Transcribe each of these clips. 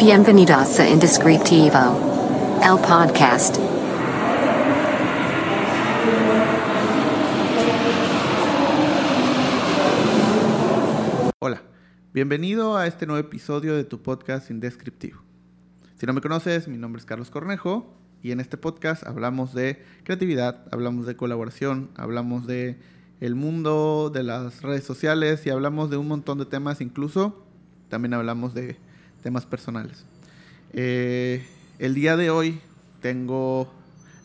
Bienvenidos a Indescriptivo, el podcast. Hola, bienvenido a este nuevo episodio de tu podcast Indescriptivo. Si no me conoces, mi nombre es Carlos Cornejo y en este podcast hablamos de creatividad, hablamos de colaboración, hablamos de el mundo de las redes sociales y hablamos de un montón de temas, incluso también hablamos de temas personales. Eh, el día de hoy tengo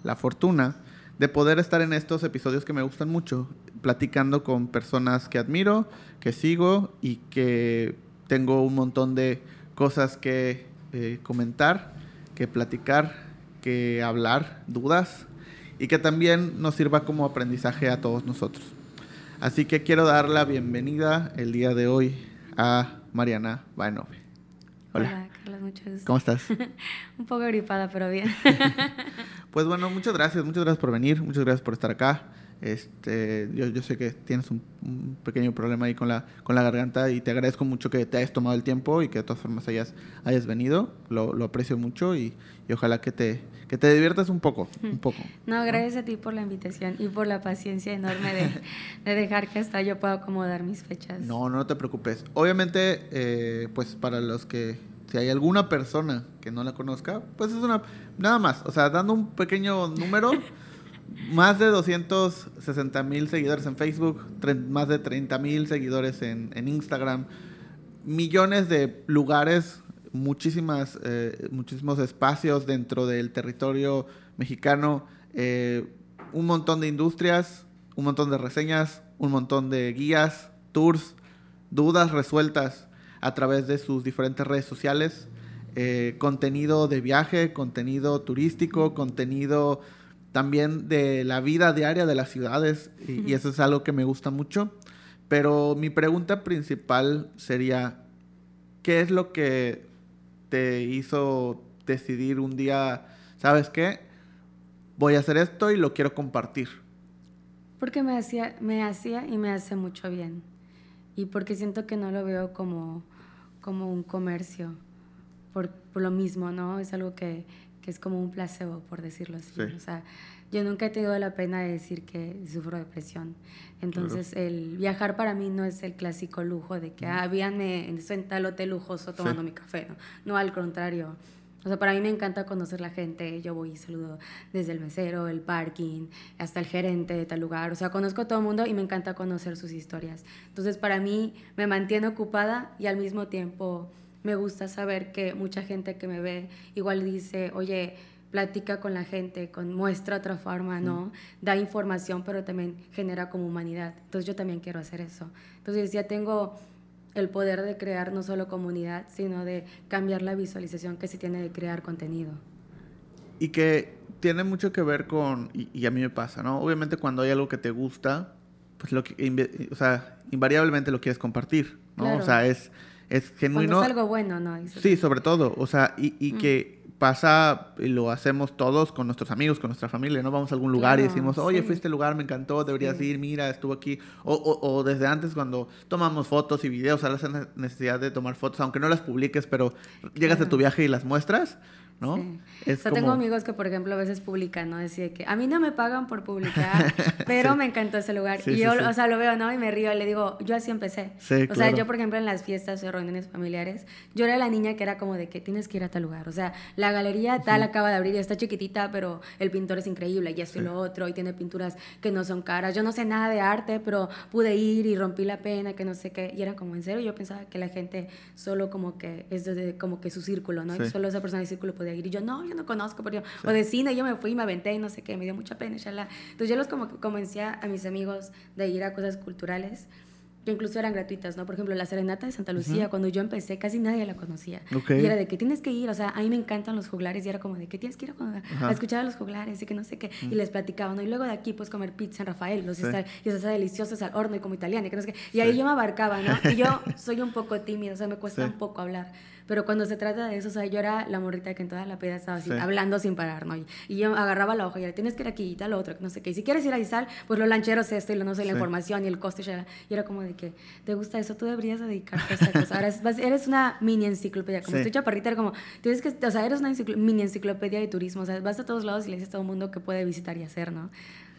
la fortuna de poder estar en estos episodios que me gustan mucho, platicando con personas que admiro, que sigo y que tengo un montón de cosas que eh, comentar, que platicar, que hablar, dudas y que también nos sirva como aprendizaje a todos nosotros. Así que quiero dar la bienvenida el día de hoy a Mariana Baenove. Hola. Carlos, mucho gusto. ¿Cómo estás? Un poco gripada, pero bien. pues bueno, muchas gracias, muchas gracias por venir, muchas gracias por estar acá. Este, yo, yo sé que tienes un, un, pequeño problema ahí con la, con la garganta y te agradezco mucho que te hayas tomado el tiempo y que de todas formas hayas, hayas venido. Lo, lo aprecio mucho y, y, ojalá que te, que te diviertas un poco. Un poco no, gracias ¿no? a ti por la invitación y por la paciencia enorme de, de, dejar que hasta yo pueda acomodar mis fechas. No, no te preocupes. Obviamente, eh, pues para los que si hay alguna persona que no la conozca, pues es una nada más, o sea, dando un pequeño número más de 260 mil seguidores en Facebook, más de 30 mil seguidores en, en, Instagram, millones de lugares, muchísimas, eh, muchísimos espacios dentro del territorio mexicano, eh, un montón de industrias, un montón de reseñas, un montón de guías, tours, dudas resueltas a través de sus diferentes redes sociales, eh, contenido de viaje, contenido turístico, contenido también de la vida diaria de las ciudades y, y, eso es algo que me gusta mucho. Pero mi pregunta principal sería, ¿qué es lo que te hizo decidir un día, sabes qué? Voy a hacer esto y lo quiero compartir. Porque me hacía, me hacía y me hace mucho bien. Y porque siento que no lo veo como, como un comercio, por, por lo mismo, ¿no? Es algo que, que es como un placebo, por decirlo así. Sí. O sea, yo nunca he tenido la pena de decir que sufro depresión. Entonces, claro. el viajar para mí no es el clásico lujo de que, ah, víanme en tal hotel lujoso tomando sí. mi café, ¿no? No, al contrario. O sea, para mí me encanta conocer la gente. Yo voy y saludo desde el mesero, el parking, hasta el gerente de tal lugar. O sea, conozco a todo el mundo y me encanta conocer sus historias. Entonces, para mí me mantiene ocupada y al mismo tiempo me gusta saber que mucha gente que me ve igual dice, oye, platica con la gente, con, muestra otra forma, ¿no? Da información, pero también genera como humanidad. Entonces yo también quiero hacer eso. Entonces ya tengo el poder de crear no solo comunidad, sino de cambiar la visualización que se tiene de crear contenido. Y que tiene mucho que ver con, y, y a mí me pasa, ¿no? Obviamente cuando hay algo que te gusta, pues lo que, o sea, invariablemente lo quieres compartir, ¿no? Claro. O sea, es es genuino. Cuando es algo bueno, ¿no? Sí, sobre todo. O sea, y, y mm. que pasa y lo hacemos todos con nuestros amigos, con nuestra familia, ¿no? Vamos a algún lugar claro, y decimos, oye, sí. fui a este lugar, me encantó, deberías sí. ir, mira, estuvo aquí. O, o, o, desde antes cuando tomamos fotos y videos, a la necesidad de tomar fotos, aunque no las publiques, pero llegas claro. de tu viaje y las muestras. ¿No? Sí. Es o sea, como... tengo amigos que, por ejemplo, a veces publican, ¿no? Decía que a mí no me pagan por publicar, pero sí. me encantó ese lugar. Sí, y yo, o sea, lo veo, ¿no? Y me río, y le digo, yo así empecé. o claro. sea, yo, por ejemplo, en las fiestas o reuniones familiares, yo era la niña que era como de que tienes que ir a tal lugar. O sea, la galería tal acaba de abrir y está chiquitita, pero el pintor es increíble y esto y lo otro, y tiene pinturas que no son caras. Yo no sé nada de arte, pero pude ir y rompí la pena, que no sé qué. Y era como en serio, yo pensaba que la gente solo como que es de, como que su círculo, ¿no? Y solo esa persona del círculo podía ir. Y yo, no, yo no conozco, pero yo, sí. o de cine, yo me fui y me aventé y no sé qué, me dio mucha pena, shala. Entonces yo los como comencé a mis amigos de ir a cosas culturales que incluso eran gratuitas, ¿no? Por ejemplo, la Serenata de Santa Lucía, uh -huh. cuando yo empecé, casi nadie la conocía. Okay. Y era de que tienes que ir, o sea, a mí me encantan los juglares y era como de que tienes que ir a, a escuchar a los juglares y que no sé qué. Uh -huh. Y les platicaba, ¿no? Y luego de aquí, pues comer pizza en Rafael, los sí. estar, y está deliciosos al horno y como italiana y que no sé qué. Y ahí sí. yo me abarcaba, ¿no? Y yo soy un poco tímida, o sea, me cuesta sí. un poco hablar. Pero cuando se trata de eso, o sea, yo era la morrita que en toda la peda estaba así, sí. hablando sin parar, ¿no? Y, y, yo agarraba la hoja y era, tienes que ir aquí y tal, otro, no sé qué. Y si quieres ir a Izal, pues lo lanchero es esto y lo no sé, sí. la información y el coste, y era como de que te gusta eso, tú deberías dedicarte a esta cosa. Ahora es- eres una mini enciclopedia, como Sí. estoy chaparrita, era como, tienes que, o sea, eres una enciclo- mini enciclopedia de turismo, o sea, vas a todos lados y le dices a todo el mundo que puede visitar y hacer, ¿no?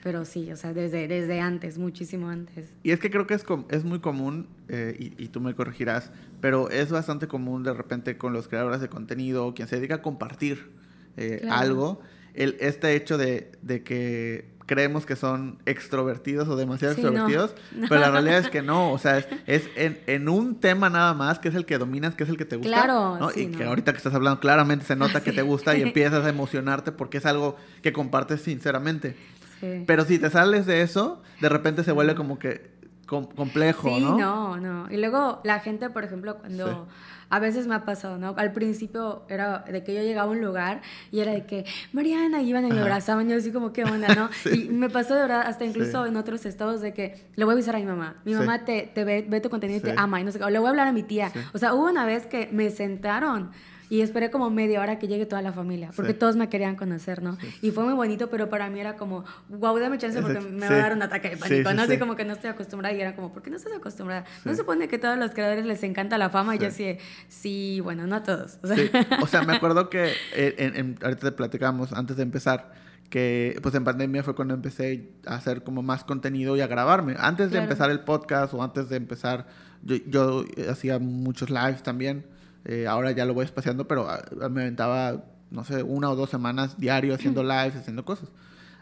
Pero sí, o sea, desde, desde antes, muchísimo antes. Y es que creo que es, com- es muy común, eh, y, y tú me corregirás, pero es bastante común de repente con los creadores de contenido, quien se dedica a compartir eh, Claro. algo, el, este hecho de, de que creemos que son extrovertidos o demasiado Sí, no. extrovertidos, pero la realidad es que no, o sea, es, es en, en un tema nada más, que es el que dominas, que es el que te gusta, Claro, ¿no? sí, y que ahorita que estás hablando claramente se nota que Sí. te gusta y empiezas a emocionarte porque es algo que compartes sinceramente. Sí. Pero si te sales de eso, de repente se vuelve como que com- complejo, Sí, ¿no? no, no. Y luego la gente, por ejemplo, cuando Sí. a veces me ha pasado, ¿no? Al principio era de que yo llegaba a un lugar y era de que, Mariana, y iban y me Ajá. abrazaban, yo así como, ¿qué onda, no? Sí. Y me pasó de verdad hasta incluso Sí. en otros estados de que le voy a avisar a mi mamá. Mi Sí. mamá te, te ve, ve tu contenido y te ama y no sé qué. O le voy a hablar a mi tía. O sea, hubo una vez que me sentaron. Y esperé como media hora que llegue toda la familia, porque Sí. todos me querían conocer, ¿no? Y fue muy bonito, pero para mí era como, wow, dame chance porque me va a dar un ataque de pánico, ¿no? sí. Así como que no estoy acostumbrada y era como, ¿por qué no estás acostumbrada? ¿No se supone que a todos los creadores les encanta la fama? Y yo Sí. así, sí, bueno, no a todos. O sea, Sí. O sea, me acuerdo que eh, en, en- ahorita te platicamos antes de empezar que pues en pandemia fue cuando empecé a hacer como más contenido y a grabarme. Antes de empezar el podcast o antes de empezar, yo, yo hacía muchos lives también. Eh, ahora ya lo voy espaciando, pero ah, me aventaba, no sé, una o dos semanas diario haciendo lives, haciendo cosas.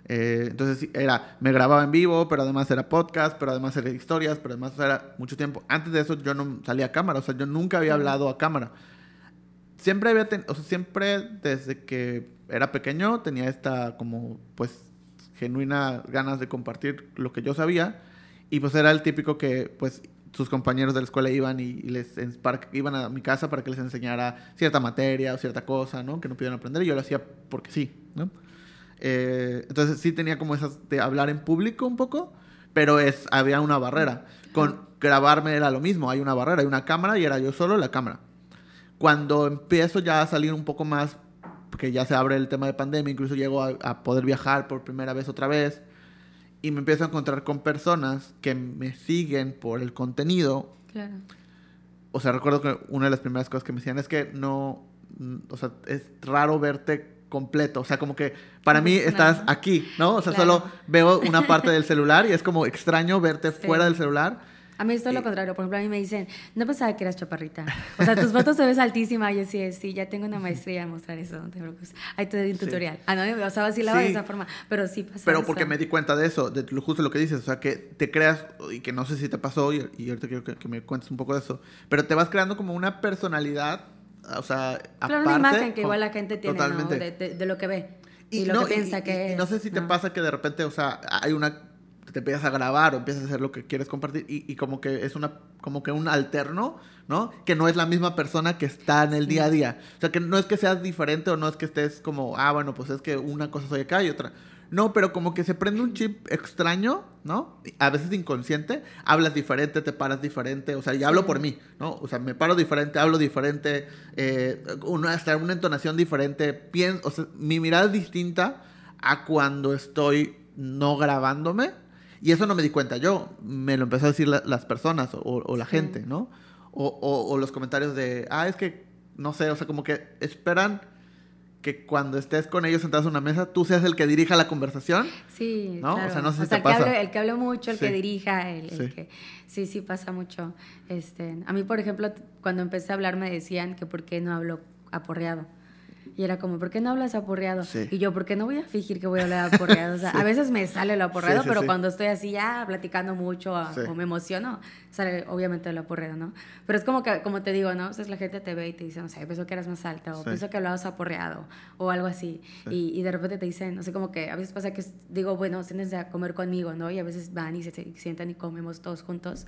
Eh, entonces era, me grababa en vivo, pero además era podcast, pero además era historias, pero además era mucho tiempo. Antes de eso yo no salía a cámara, o sea, yo nunca había hablado a cámara. Siempre había, ten- o sea, siempre desde que era pequeño tenía esta como, pues, genuina ganas de compartir lo que yo sabía. Y pues era el típico que, pues, sus compañeros de la escuela iban y, les iban a mi casa para que les enseñara cierta materia o cierta cosa, ¿no? Que no pudieran aprender y yo lo hacía porque sí, ¿no? Eh, entonces sí tenía como esas de hablar en público un poco, pero es, había una barrera. Con grabarme era lo mismo, hay una barrera, hay una cámara y era yo solo la cámara. Cuando empiezo ya a salir un poco más, porque ya se abre el tema de pandemia, incluso llego a poder viajar por primera vez otra vez, y me empiezo a encontrar con personas que me siguen por el contenido, claro. o sea, recuerdo que una de las primeras cosas que me decían es que no, mm, o sea, es raro verte completo, o sea, como que para mí estás aquí, ¿no? O sea, Claro. solo veo una parte del celular y es como extraño verte Sí. fuera del celular. A mí es todo Y- lo contrario. Por ejemplo, a mí me dicen, no pensaba que eras chaparrita. O sea, tus fotos te ves altísima. Y yo sí, sí, ya tengo una maestría a mostrar eso, no te preocupes. Ahí te doy un Sí. tutorial. Ah, no, o sea, vacilaba de Sí. esa forma. Pero sí pasa Pero eso. porque me di cuenta de eso, de justo lo que dices, o sea, que te creas, y que no sé si te pasó, y, y ahorita quiero que, que me cuentes un poco de eso, pero te vas creando como una personalidad, o sea, Claro, aparte. una imagen que igual la gente tiene, ¿no? De, de- de lo que ve. Y, no, lo que piensa y- que y- y es. no sé si te pasa que de repente, o sea, hay una te empiezas a grabar o empiezas a hacer lo que quieres compartir y, y como que es una como que un alterno, ¿no? Que no es la misma persona que está en el Sí. día a día. O sea, que no es que seas diferente o no es que estés como, ah, bueno, pues es que una cosa soy acá y otra. No, pero como que se prende un chip extraño, ¿no? A veces inconsciente, hablas diferente, te paras diferente, o sea, y hablo Sí. por mí, ¿no? O sea, me paro diferente, hablo diferente, eh, una, hasta una entonación diferente, pienso, o sea, mi mirada es distinta a cuando estoy no grabándome. Y eso no me di cuenta yo, me lo empezó a decir la- las personas o, o la Sí. gente, ¿no? O, o- o los comentarios de, ah, es que, no sé, o sea, como que esperan que cuando estés con ellos sentados en una mesa, tú seas el que dirija la conversación. Sí, ¿No? O sea, no sé si te pasa. el que hable mucho, el Sí. que dirija, el, el Sí. que... Sí, sí, pasa mucho. Este, a mí, por ejemplo, cuando empecé a hablar me decían que por qué no hablo aporreado. Y era como, ¿por qué no hablas aporreado? Sí. Y yo, ¿por qué no voy a fingir que voy a hablar aporreado? O sea, a veces me sale lo aporreado, Sí, sí, pero sí. cuando estoy así ya platicando mucho a- Sí. o me emociono, sale obviamente lo aporreado, ¿no? Pero es como que, como te digo, ¿no? O sea, la gente te ve y te dice, no sé, pensó que eras más alta o Sí. pensó que hablabas aporreado o algo así. Sí. Y, y de repente te dicen, no sé, como que a veces pasa que digo, bueno, siéntense a comer conmigo, ¿no? Y a veces van y se, se sientan y comemos todos juntos.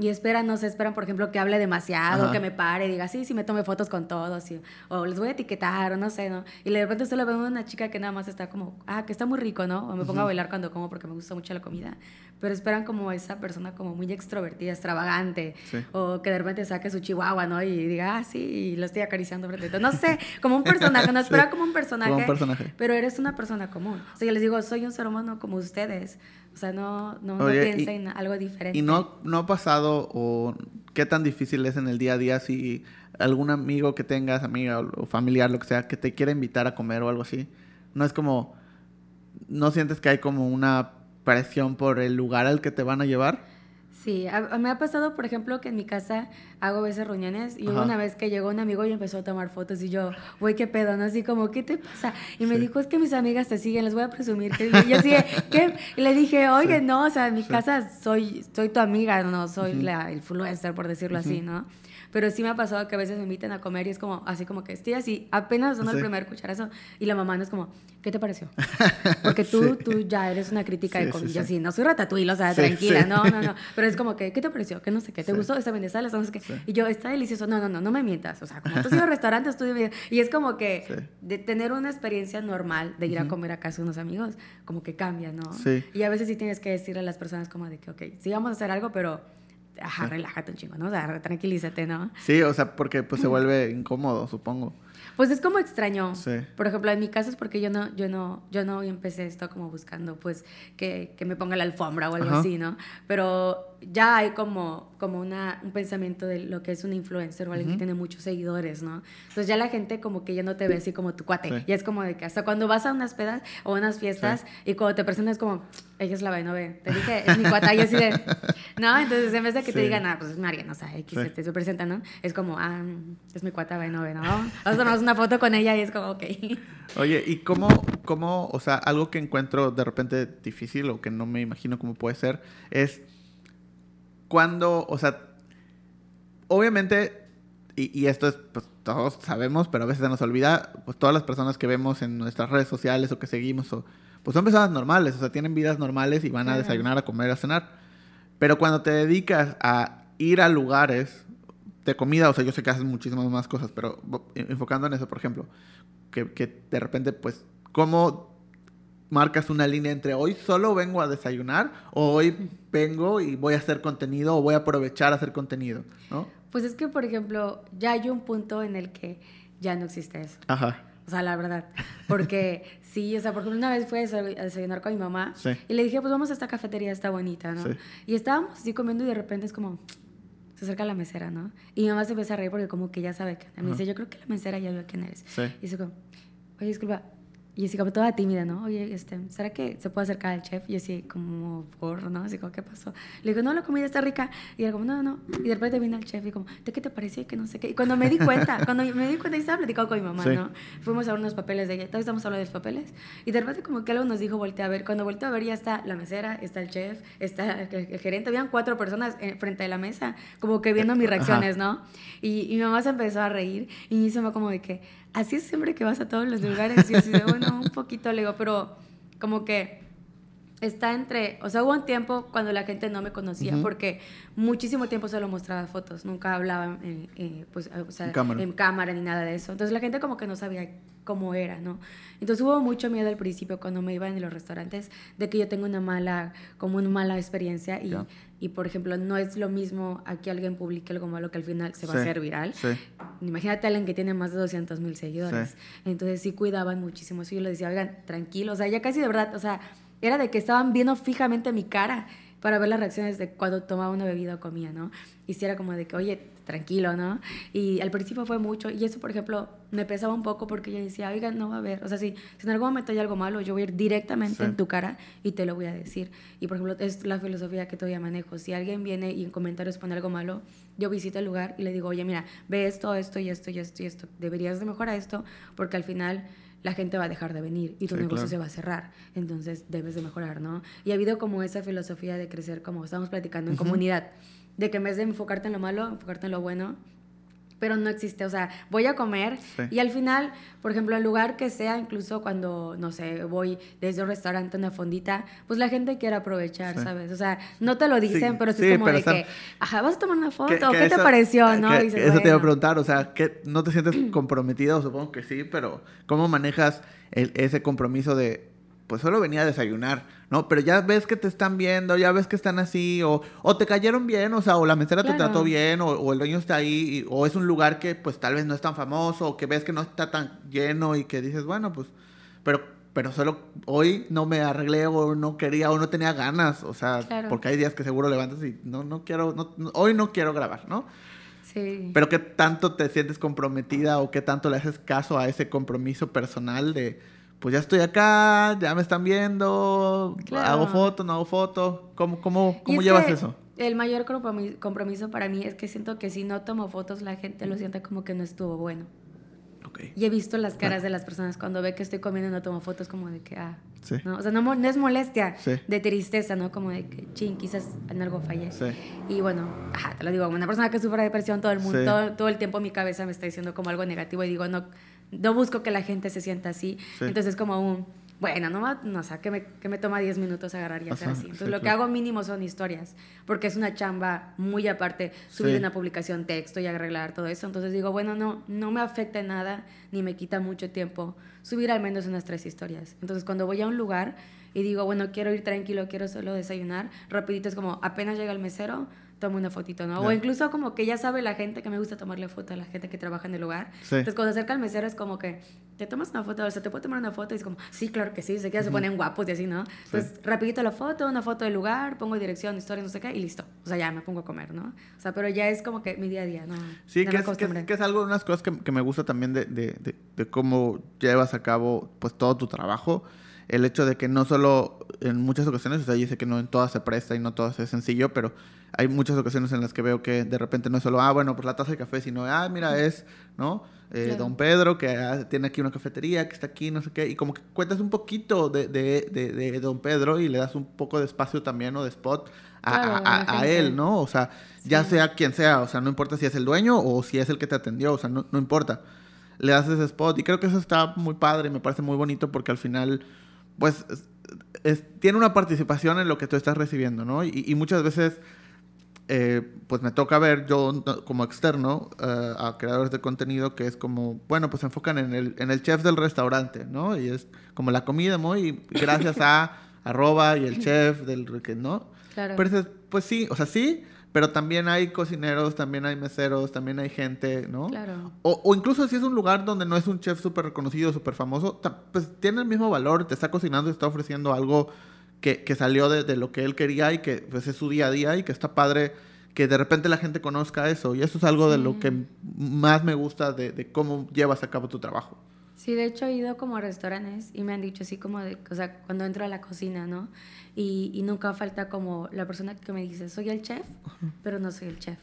Y esperan, no sé, esperan, por ejemplo, que hable demasiado, Ajá. que me pare, diga, sí, sí, me tome fotos con todos, y- o les voy a etiquetar, o no sé, ¿no? Y de repente solo veo una chica que nada más está como, ah, que está muy rico, ¿no? O me pongo a Ujú. bailar cuando como porque me gusta mucho la comida. Pero esperan como esa persona como muy extrovertida, extravagante, Sí. o que de repente saque su chihuahua, ¿no? Y diga, ah, sí, y lo estoy acariciando frente a. No sé, como un personaje, no Sí. espera como un personaje. Como un personaje. Pero eres una persona común. O sea, yo les digo, soy un ser humano como ustedes. O sea, no, no, no Oye, piensa y- en algo diferente. ¿Y no, no ha pasado o qué tan difícil es en el día a día si algún amigo que tengas, amiga o, o familiar, lo que sea, que te quiera invitar a comer o algo así? No es como, ¿no sientes que hay como una presión por el lugar al que te van a llevar? Sí, a- a- me ha pasado, por ejemplo, que en mi casa hago a veces reuniones y hubo Ajá. una vez que llegó un amigo y empezó a tomar fotos y yo, güey, qué pedo, ¿no? Así como, ¿qué te pasa? Y me Sí. dijo, es que mis amigas te siguen, les voy a presumir. Que... Y yo así, ¿qué? Y le dije, oye, Sí. no, o sea, en mi Sí. casa soy, soy tu amiga, no soy la influencer, por decirlo así, ¿no? Pero sí me ha pasado que a veces me invitan a comer y es como, así como que estoy así, apenas dando Sí. el primer cucharazo y la mamá no es como, ¿qué te pareció? Porque tú, Sí. tú ya eres una crítica Sí, de comida, sí. sí, no soy ratatouille, o sea, tranquila, no, no, no. Pero es como que, ¿qué te pareció? ¿Qué no sé qué? ¿Te gustó? ¿Está bien de sal? ¿Está no sé qué? Y yo, está delicioso. No, no, no, no me mientas. O sea, como tú has ido a restaurantes, tú Y es como que de tener una experiencia normal de ir a comer a casa de unos amigos, como que cambia, ¿no? Sí. Y a veces sí tienes que decirle a las personas como de que, ok, sí vamos a hacer algo, pero, ajá, relájate un chingo, ¿no? O sea, tranquilízate, ¿no? Sí, o sea, porque pues se vuelve incómodo, supongo. Pues es como extraño. Sí. Por ejemplo, en mi caso es porque yo no, yo no, yo no empecé esto como buscando, pues, que, que me ponga la alfombra o algo Ajá. así, ¿no? Pero ya hay como, como una, un pensamiento de lo que es un influencer o alguien Ujú. que tiene muchos seguidores, ¿no? Entonces ya la gente como que ya no te ve así como tu cuate. Sí. Ya es como de que hasta cuando vas a unas pedas o unas fiestas y cuando te presentas como, ella es la ve, te dije, es mi cuata, y así de, ¿no? Entonces en vez de que te Sí. digan, ah, pues es Mariana, o sea, X Sí. te se presenta, ¿no? Es como, ah, es mi cuata, ve, ¿no? Vamos a tomarnos una foto con ella y es como, ok. Oye, ¿y cómo, cómo, o sea, algo que encuentro de repente difícil o que no me imagino cómo puede ser, es cuando, o sea, obviamente, y, y esto es, pues todos sabemos, pero a veces se nos olvida, pues todas las personas que vemos en nuestras redes sociales o que seguimos, o, pues son personas normales, o sea, tienen vidas normales y van a desayunar, a comer, a cenar. Pero cuando te dedicas a ir a lugares de comida, o sea, yo sé que haces muchísimas más cosas, pero enfocando en eso, por ejemplo, que, que de repente, pues, ¿cómo marcas una línea entre hoy solo vengo a desayunar o hoy vengo y voy a hacer contenido o voy a aprovechar a hacer contenido, ¿no? Pues es que, por ejemplo, ya hay un punto en el que ya no existe eso. Ajá. O sea, la verdad. Porque sí, o sea, por ejemplo, una vez fui a desa- a desayunar con mi mamá Sí. y le dije, pues vamos a esta cafetería, está bonita, ¿no? Sí. Y estábamos así comiendo y de repente es como, se acerca la mesera, ¿no? Y mi mamá se empieza a reír porque como que ya sabe que Me Ajá. dice, yo creo que la mesera ya vio quién eres. Sí. Y dice como, oye, disculpa. Y así como toda tímida, ¿no? Oye, este, ¿será que se puede acercar al chef? Y así como, por, ¿no? Así como, ¿qué pasó? Le digo, no, la comida está rica. Y era como, no, no. Y de repente vino el chef y como, ¿de qué te pareció? Que no sé qué. Y cuando me di cuenta, cuando me di cuenta, y estaba platicando con mi mamá, Sí. ¿no? Fuimos a ver unos papeles de ella. Todavía estamos hablando de los papeles. Y de repente como que algo nos dijo, voltea a ver. Cuando volteé a ver ya está la mesera, está el chef, está el, el gerente. Habían cuatro personas eh, frente a la mesa, como que viendo mis Ajá. reacciones, ¿no? Y, y mi mamá se empezó a reír y me hizo como de que, así es siempre que vas a todos los lugares. Y así de, bueno, un poquito, le digo, pero como que está entre, o sea, hubo un tiempo cuando la gente no me conocía, porque muchísimo tiempo solo mostraba fotos, nunca hablaba eh, eh, pues, o sea, En cámara. en cámara ni nada de eso. Entonces la gente como que no sabía cómo era, ¿no? Entonces hubo mucho miedo al principio cuando me iba en los restaurantes de que yo tengo una mala, como una mala experiencia y. y por ejemplo, no es lo mismo a que alguien publique algo malo que al final se va a Sí, hacer viral. Sí. Imagínate a alguien que tiene más de 200 mil seguidores. Sí. Entonces sí cuidaban muchísimo eso. Yo les decía, oigan, tranquilo. O sea, ya casi de verdad, o sea, era de que estaban viendo fijamente mi cara para ver las reacciones de cuando tomaba una bebida o comía, ¿no? Y sí era como de que, oye, tranquilo, ¿no? Y al principio fue mucho. Y eso, por ejemplo, me pesaba un poco porque yo decía, oigan, no va a haber. O sea, si, si en algún momento hay algo malo, yo voy a ir directamente Sí. en tu cara y te lo voy a decir. Y por ejemplo, es la filosofía que todavía manejo. Si alguien viene y en comentarios pone algo malo, yo visito el lugar y le digo, oye, mira, ve esto, esto y esto y esto y esto. Deberías de mejorar esto porque al final la gente va a dejar de venir y tu Sí, negocio claro. se va a cerrar. Entonces debes de mejorar, ¿no? Y ha habido como esa filosofía de crecer, como estamos platicando en comunidad, de que en vez de enfocarte en lo malo, enfocarte en lo bueno. Pero no existe, o sea, voy a comer Sí. y al final, por ejemplo, el lugar que sea, incluso cuando, no sé, voy desde un restaurante a una fondita, pues la gente quiere aprovechar, Sí. ¿sabes? O sea, no te lo dicen, Sí, pero sí, es como de están- que, ajá, vas a tomar una foto, Que- ¿qué, te pareció? eso te iba a preguntar, o sea, que ¿no te sientes comprometido? Supongo que sí, pero ¿cómo manejas el- ese compromiso de, pues solo venía a desayunar, ¿no? Pero ya ves que te están viendo, ya ves que están así, o, o te cayeron bien, o sea, o la mesera te trató bien, o, o el dueño está ahí, y- o es un lugar que pues tal vez no es tan famoso, o que ves que no está tan lleno y que dices, bueno, pues, pero pero solo hoy no me arreglé o no quería o no tenía ganas, o sea, Claro. porque hay días que seguro levantas y no, no quiero, no- no- hoy no quiero grabar, ¿no? Sí. Pero qué tanto te sientes comprometida o qué tanto le haces caso a ese compromiso personal de, pues ya estoy acá, ya me están viendo, Claro. hago foto, no hago foto, ¿cómo, cómo, cómo es llevas eso? El mayor compromi- compromiso para mí es que siento que si no tomo fotos, la gente lo siente como que no estuvo bueno. Ok. Y he visto las caras de las personas cuando ve que estoy comiendo y no tomo fotos, como de que, ah, Sí. ¿no? O sea, no, no es molestia, Sí. de tristeza, ¿no? Como de que, ching, quizás en algo fallé. Sí. Y bueno, ajá, te lo digo, una persona que sufre depresión, todo el mundo, todo, todo el tiempo mi cabeza me está diciendo como algo negativo y digo, no, no busco que la gente se sienta así. Sí. Entonces, como un, bueno, no, va- no o sea, que me, que me toma 10 minutos agarrar y hacer Ajá, así. Entonces, sí, lo que hago mínimo son historias, porque es una chamba muy aparte, subir Sí. una publicación, texto y arreglar todo eso. Entonces, digo, bueno, no, no me afecta en nada, ni me quita mucho tiempo subir al menos unas tres historias. Entonces, cuando voy a un lugar y digo, bueno, quiero ir tranquilo, quiero solo desayunar, rapidito es como, apenas llega el mesero, tomo una fotito, ¿no? O Ya. incluso como que ya sabe la gente que me gusta tomarle foto a la gente que trabaja en el lugar. Sí. Entonces, cuando acerca el mesero es como que, ¿te tomas una foto? O sea, ¿te puedo tomar una foto? Y es como, sí, claro que sí, se queda, se ponen guapos y así, ¿no? Entonces, rapidito la foto, una foto del lugar, pongo dirección, historia, no sé qué, y listo. O sea, ya me pongo a comer, ¿no? O sea, pero ya es como que mi día a día, ¿no? Sí, Ya que es, que, es, que es algo, unas cosas que, que me gusta también de, de- de- de cómo llevas a cabo pues todo tu trabajo. El hecho de que no solo en muchas ocasiones, o sea, yo sé que no en todas se presta y no todas es sencillo, pero hay muchas ocasiones en las que veo que de repente no es solo, ah, bueno, pues la taza de café, sino, ah, mira, es, ¿no? Eh, Claro. Don Pedro, que ah, tiene aquí una cafetería, que está aquí, no sé qué, y como que cuentas un poquito de, de, de- de Don Pedro y le das un poco de espacio también o de spot a, Claro, a- él, ¿no? O sea, ya sea quien sea, o sea, no importa si es el dueño o si es el que te atendió, o sea, no, no importa. Le das ese spot y creo que eso está muy padre y me parece muy bonito porque al final, pues, es- es- tiene una participación en lo que tú estás recibiendo, ¿no? Y, y muchas veces, eh, pues me toca ver yo como externo eh, a creadores de contenido que es como, bueno, pues se enfocan en el, en el chef del restaurante, ¿no? Y es como la comida muy gracias a arroba y el chef del que, ¿no? Claro. Pero pues sí, o sea, sí, pero también hay cocineros, también hay meseros, también hay gente, ¿no? Claro. O, o incluso si es un lugar donde no es un chef súper reconocido, súper famoso, pues tiene el mismo valor, te está cocinando y está ofreciendo algo que, que salió de, de lo que él quería y que pues, es su día a día y que está padre que de repente la gente conozca eso. Y eso es algo de lo que más me gusta de, de cómo llevas a cabo tu trabajo. Sí, de hecho he ido como a restaurantes y me han dicho así como de, o sea, cuando entro a la cocina, ¿no? Y, y nunca falta como la persona que me dice, soy el chef, pero no soy el chef.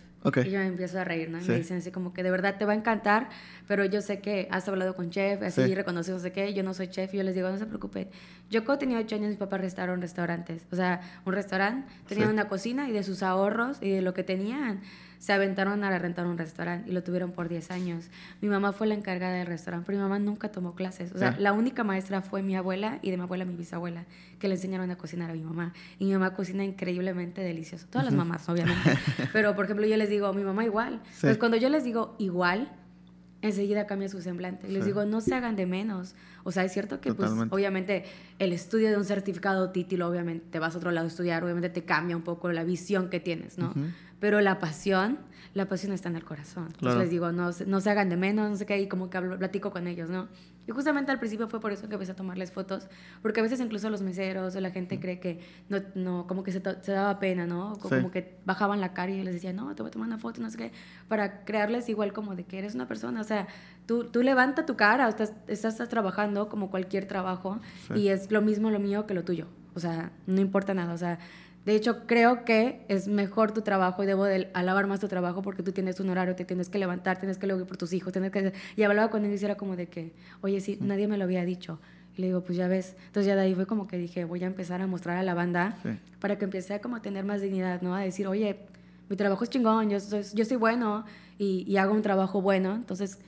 Y yo me empiezo a reír, ¿no? Y Sí. me dicen así como que de verdad te va a encantar, pero yo sé que has hablado con chef, así Sí. reconoces no sé qué, yo no soy chef, y yo les digo, no se preocupen. Yo cuando tenía ocho años, mis papás restauraron restaurantes, o sea, un restaurante, tenían Sí. una cocina y de sus ahorros y de lo que tenían, se aventaron a rentar un restaurante y lo tuvieron por 10 años. Mi mamá fue la encargada del restaurante, pero mi mamá nunca tomó clases. O sea, la única maestra fue mi abuela y de mi abuela mi bisabuela, que le enseñaron a cocinar a mi mamá. Y mi mamá cocina increíblemente delicioso. Todas las mamás, obviamente. pero, por ejemplo, yo les digo, mi mamá igual. Sí. Entonces, cuando yo les digo igual, enseguida cambia su semblante. Les Sí. digo, no se hagan de menos. O sea, es cierto que, pues, obviamente, el estudio de un certificado título, obviamente, te vas a otro lado a estudiar, obviamente te cambia un poco la visión que tienes, ¿no? Pero la pasión, la pasión está en el corazón. Entonces Claro. les digo, no, no se hagan de menos, no sé qué, y como que hablo, platico con ellos, ¿no? Y justamente al principio fue por eso que empecé a tomarles fotos, porque a veces incluso los meseros o la gente cree que no, no como que se, se daba pena, ¿no? O Sí. Como que bajaban la cara y yo les decía, no, te voy a tomar una foto, no sé qué, para crearles igual como de que eres una persona, o sea, tú, tú levanta tu cara, estás, estás, estás trabajando como cualquier trabajo Sí. y es lo mismo lo mío que lo tuyo, o sea, no importa nada, o sea, de hecho, creo que es mejor tu trabajo y debo de alabar más tu trabajo porque tú tienes un horario, te tienes que levantar, tienes que luego ir por tus hijos, tienes que... Y hablaba con él y era como de que, oye, sí, nadie me lo había dicho. Y le digo, pues ya ves. Entonces ya de ahí fue como que dije, voy a empezar a mostrar a la banda Sí. para que empiece a como tener más dignidad, ¿no? A decir, oye, mi trabajo es chingón, yo soy, yo soy bueno y, y hago un trabajo bueno, entonces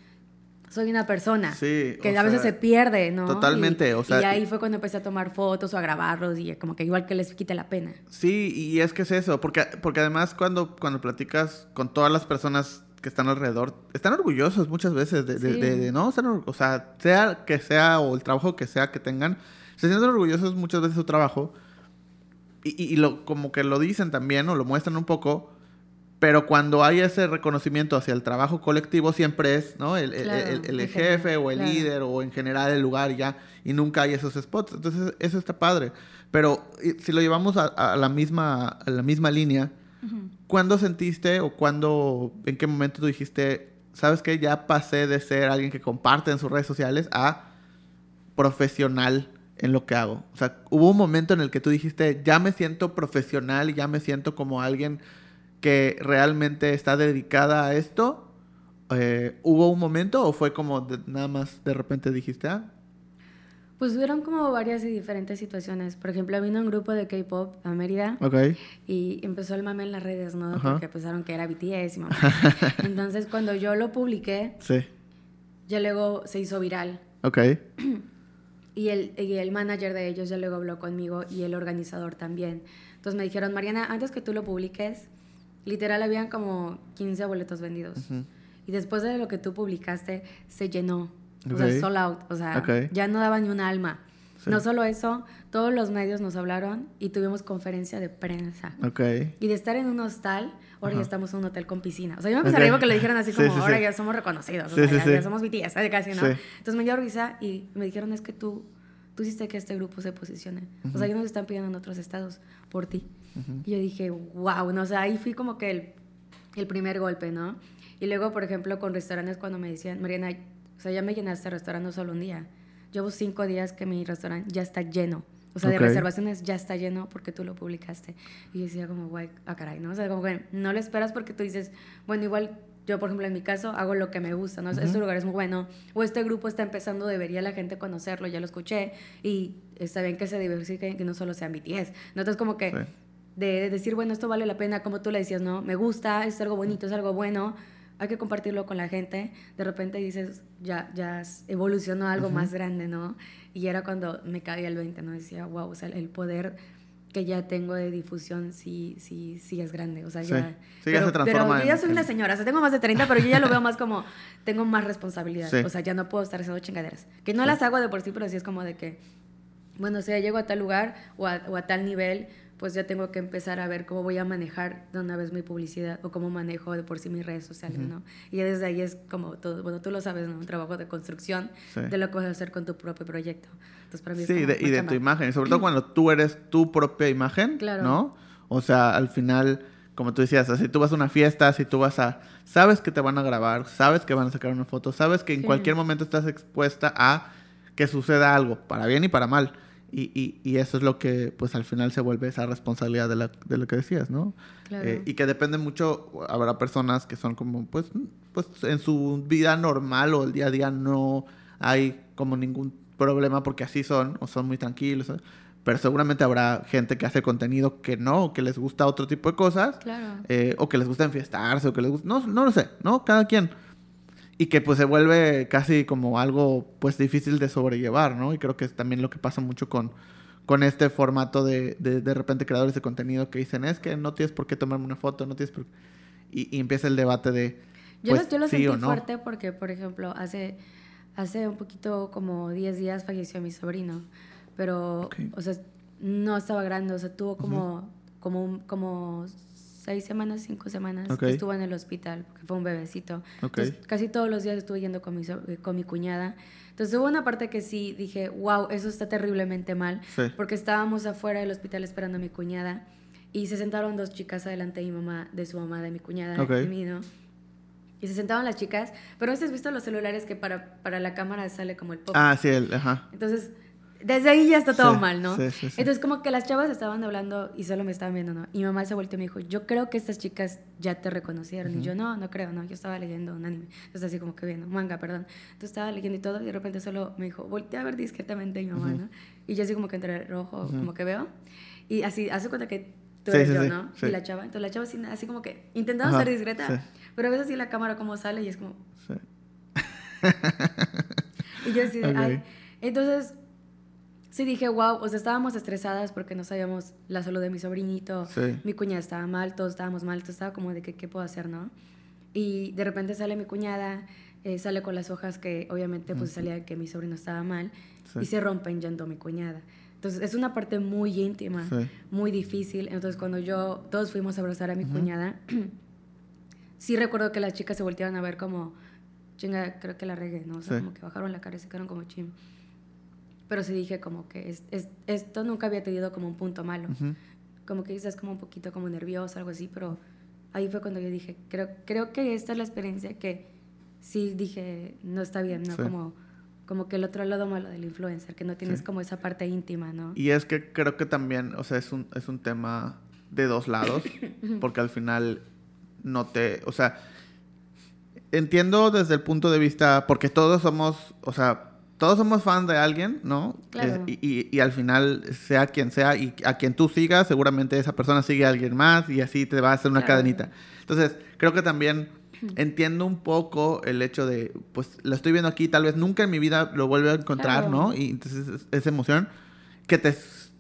soy una persona Sí, que a veces sea, se pierde, ¿no? totalmente, Y- o sea, Y ahí fue cuando empecé a tomar fotos o a grabarlos y como que igual que les quite la pena. Sí, y es que es eso, porque, porque además cuando, cuando platicas con todas las personas que están alrededor, están orgullosos muchas veces de, de- Sí. de- de- ¿no? Están o sea, sea que sea o el trabajo que sea que tengan, se sienten orgullosos muchas veces de su trabajo y, y- y lo, como que lo dicen también o lo muestran un poco, Pero cuando hay ese reconocimiento hacia el trabajo colectivo, siempre es ¿no? el, el- Claro, el- el en jefe general, o el claro. líder o en general el lugar ya, y nunca hay esos spots. Entonces, eso está padre. Pero si lo llevamos a, a la, misma, a la misma línea, ¿cuándo sentiste o cuándo, en qué momento tú dijiste, sabes que ya pasé de ser alguien que comparte en sus redes sociales a profesional en lo que hago? O sea, hubo un momento en el que tú dijiste, ya me siento profesional y ya me siento como alguien que realmente está dedicada a esto. Eh, ¿Hubo un momento o fue como de- nada más de repente dijiste, ah, Pues hubieron como varias y diferentes situaciones. Por ejemplo, vino un grupo de K-pop a Mérida y empezó el mame en las redes, ¿no? Ajá. Porque pensaron que era BTS y mamá. Entonces, cuando yo lo publiqué, sí, ya luego se hizo viral. ok, Y el, y el manager de ellos ya luego habló conmigo y el organizador también. Entonces me dijeron, Mariana, antes que tú lo publiques, literal habían como 15 boletos vendidos. Ujú. Y después de lo que tú publicaste, se llenó. O Ok. sea, sold out. O sea, Ok. ya no daba ni un alma. Sí. No solo eso, todos los medios nos hablaron y tuvimos conferencia de prensa. ok. Y de estar en un hostal, ahora ya estamos en un hotel con piscina. O sea, yo me empecé Ok. a reír porque le dijeron así Sí, como, sí, ahora sí. ya somos reconocidos, o sea, ya, ya somos BTS, casi, ¿no? Entonces me dio risa y me dijeron, es que tú, tú hiciste que este grupo se posicione. O sea, ellos nos están pidiendo en otros estados por ti. Y yo dije, wow, no, o sea, ahí fui como que el, el primer golpe, ¿no? Y luego, por ejemplo, con restaurantes cuando me decían, Mariana, o sea, ya me llenaste el restaurante no solo un día. Llevo cinco días que mi restaurante ya está lleno. O sea, Ok. de reservaciones ya está lleno porque tú lo publicaste. Y yo decía como, guay, ah, caray, ¿no? O sea, como que no lo esperas porque tú dices, bueno, igual yo, por ejemplo, en mi caso, hago lo que me gusta, ¿no? Este lugar es muy bueno. O este grupo está empezando, debería la gente conocerlo, ya lo escuché. Y está bien que se diversifique, que no solo sean BTS. ¿no? Entonces, como que Sí. De decir, bueno, esto vale la pena, como tú le decías, ¿no? Me gusta, es algo bonito, es algo bueno, hay que compartirlo con la gente. De repente dices, ya, ya evolucionó a algo más grande, ¿no? Y era cuando me caía el 20, ¿no? Decía, wow, o sea, el poder que ya tengo de difusión sí, sí, sí es grande. O sea, Sí. ya... Sí, ya se transforma Pero yo ya soy una señora, o sea, tengo más de 30, pero yo ya lo veo más como, tengo más responsabilidad. Sí. O sea, ya no puedo estar haciendo chingaderas. Que no las hago de por sí, pero sí es como de que, bueno, si ya llego a tal lugar o a, o a tal nivel, pues ya tengo que empezar a ver cómo voy a manejar de una vez mi publicidad o cómo manejo de por sí mis redes sociales, ¿no? Y ya desde ahí es como todo, bueno, tú lo sabes, ¿no? Un trabajo de construcción Sí. de lo que vas a hacer con tu propio proyecto. Entonces, para mí es Sí, como de- y de tu imagen. Y sobre todo cuando tú eres tu propia imagen, Claro. ¿no? O sea, al final, como tú decías, si tú vas a una fiesta, si tú vas a... Sabes que te van a grabar, sabes que van a sacar una foto, sabes que en Sí. cualquier momento estás expuesta a que suceda algo, para bien y para mal. Y, y- y eso es lo que, pues, al final se vuelve esa responsabilidad de, la- de lo que decías, ¿no? Claro. Eh, y que depende mucho, habrá personas que son como, pues, pues, en su vida normal o el día a día no hay como ningún problema porque así son, o son muy tranquilos. Pero seguramente habrá gente que hace contenido que no, o que les gusta otro tipo de cosas, Claro. eh, o que les gusta enfiestarse, o que les gusta, no, no lo sé, ¿no? Cada quien. Y que pues se vuelve casi como algo pues difícil de sobrellevar, ¿no? Y creo que es también lo que pasa mucho con, con este formato de, de de repente creadores de contenido que dicen, es que no tienes por qué tomarme una foto, no tienes por Y, y empieza el debate de, Yo, pues, lo, yo lo sí sentí no. fuerte porque, por ejemplo, hace, hace un poquito como 10 días falleció mi sobrino, pero, o sea, no estaba grande, o sea, tuvo como, como, un- como seis semanas, cinco semanas Ok. que estuvo en el hospital, porque fue un bebecito. Ok. Entonces, casi todos los días estuve yendo con mi, eh, con mi cuñada. Entonces hubo una parte que sí dije, wow, eso está terriblemente mal, Sí. porque estábamos afuera del hospital esperando a mi cuñada y se sentaron dos chicas adelante de mi mamá, de su mamá, de mi cuñada Ok. y mí, ¿no? Y se sentaban las chicas, pero ¿has visto los celulares que para, para la cámara sale como el pop? Ah, sí, el, ajá. Entonces, desde ahí ya está todo Sí, mal, ¿no? sí, sí. Entonces, como que las chavas estaban hablando y solo me estaban viendo, ¿no? Y mi mamá se volteó y me dijo, yo creo que estas chicas ya te reconocieron. Y yo, no, no creo, no. Yo estaba leyendo un anime. Entonces, así como que viendo, manga, perdón. Entonces, estaba leyendo y todo, y de repente solo me dijo, voltea a ver discretamente a mi mamá, ¿no? Y yo así como que entre rojo, como que veo. Y así, hace cuenta que tú eres yo, ¿no? Y la chava. Entonces, la chava así, así como que intentando Ajá, ser discreta. Pero a veces así la cámara como sale y es como, Sí. y yo así de, Ok. ay. Entonces, sí dije, wow, o sea, estábamos estresadas porque no sabíamos la salud de mi sobrinito. Sí. Mi cuñada estaba mal, todos estábamos mal, entonces estaba como de que, ¿qué puedo hacer, no? Y de repente sale mi cuñada, eh, sale con las hojas que obviamente pues salía que mi sobrino estaba mal Sí. y se rompe en llanto mi cuñada. Entonces es una parte muy íntima, Sí. muy difícil. Entonces cuando yo, todos fuimos a abrazar a mi cuñada, sí recuerdo que las chicas se volteaban a ver como, chinga, creo que la regué, ¿no? O sea, Sí. como que bajaron la cara y se quedaron como chim. Pero sí dije como que es, es- esto nunca había tenido como un punto malo. Como que quizás como un poquito como nerviosa, algo así, pero ahí fue cuando yo dije, creo, creo que esta es la experiencia que sí dije, no está bien, ¿no? Sí. Como, como que el otro lado malo del influencer, que no tienes Sí. como esa parte íntima, ¿no? Y es que creo que también, o sea, es un, es un tema de dos lados, porque al final no te, o sea, entiendo desde el punto de vista, porque todos somos, o sea, todos somos fan de alguien, ¿no? Claro. Eh, y, al final, sea quien sea, y a quien tú sigas, seguramente esa persona sigue a alguien más y así te va a hacer una Claro. cadenita. Entonces, creo que también entiendo un poco el hecho de, pues, lo estoy viendo aquí, tal vez nunca en mi vida lo vuelvo a encontrar, Claro. ¿no? Y entonces es- esa emoción que te,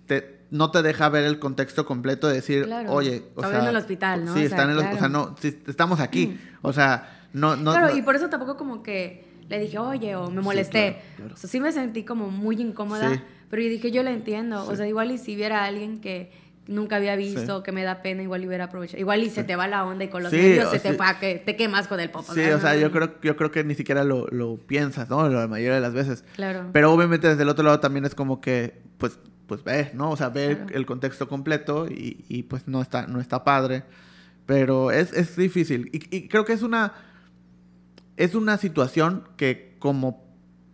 te- no te deja ver el contexto completo de decir, oye, o Está sea, viendo el hospital, ¿no? Sí, O sea, están en el, o sea, no, sí, estamos aquí, o sea, no, no, claro, no- y por eso tampoco como que le dije, oye, o me molesté. claro, claro. O sea, sí me sentí como muy incómoda, Sí. pero yo dije, yo la entiendo. Sí. O sea, igual y si viera a alguien que nunca había visto, que me da pena, igual y hubiera aprovechado. Igual y se te va la onda y con los Sí, o se te sí. fue a que te quemas con el popo. Sí, ¿no? o sea, yo creo, yo creo que ni siquiera lo, lo piensas, ¿no? La mayoría de las veces. Claro. Pero obviamente desde el otro lado también es como que, pues, pues ve, ¿no? O sea, ve Claro. el contexto completo y, y, pues no está, no está padre. Pero es, es difícil. Y, y creo que es una, es una situación que como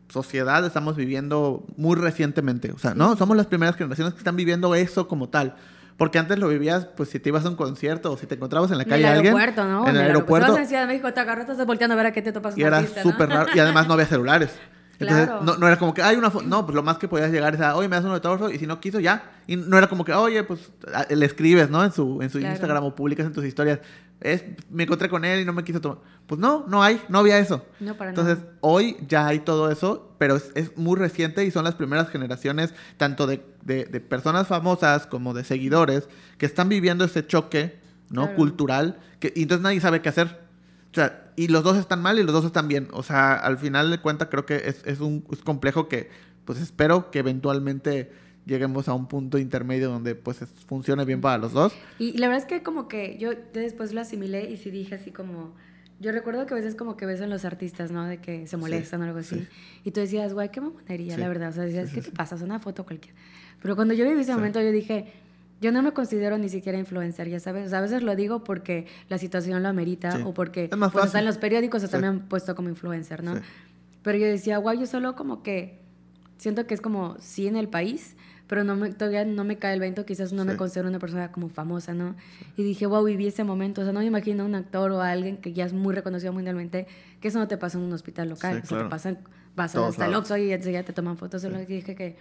sociedad estamos viviendo muy recientemente. O sea, ¿no? Somos las primeras generaciones que están viviendo eso como tal. Porque antes lo vivías, pues, si te ibas a un concierto o si te encontrabas en la en calle el a alguien. aeropuerto, ¿no? En el Si aeropuerto. vas a Ciudad de México, te agarras, estás volteando a ver a qué te topas Y era artista, ¿no? súper raro. Y además no había celulares. Entonces, Claro. no, no era como que hay una foto. No, pues lo más que podías llegar es a, oye, me das un autógrafo. Y si no quiso, ya. Y no era como que, oye, pues le escribes, ¿no? En su, en su Claro. Instagram o publicas en tus historias. Es, me encontré con él y no me quiso tomar. Pues no, no hay, no había eso. No, para Entonces, hoy ya hay todo eso, pero es, es muy reciente y son las primeras generaciones, tanto de, de- de personas famosas como de seguidores, que están viviendo ese choque, ¿no? Claro. Cultural, que, y entonces nadie sabe qué hacer. O sea, y los dos están mal y los dos están bien. O sea, al final de cuentas creo que es, es un es complejo que, pues espero que eventualmente lleguemos a un punto intermedio donde pues es- funcione bien para los dos. Y la verdad es que como que yo después lo asimilé y sí dije así como... Yo recuerdo que a veces como que ves en los artistas, ¿no? De que se molestan o algo así. sí. Y tú decías, güey, qué mamonería, Sí. la verdad. O sea, decías, ¿qué te pasa? Es una foto cualquiera. Pero cuando yo viví ese momento, yo dije, yo no me considero ni siquiera influencer, ya sabes. O sea, a veces lo digo porque la situación lo amerita o porque Es más fácil. en los periódicos hasta Sí. me han puesto como influencer, ¿no? Pero yo decía, guay, yo solo como que siento que es como sí en el país, pero no me, todavía no me cae el vento, quizás no me Sí. considero una persona como famosa, ¿no? Y dije, wow, viví ese momento, o sea, no me imagino a un actor o a alguien que ya es muy reconocido mundialmente, que eso no te pasa en un hospital local, Sí, o sea, claro. te pasa, vas hasta el. Oxxo y ya te toman fotos, solo que dije que,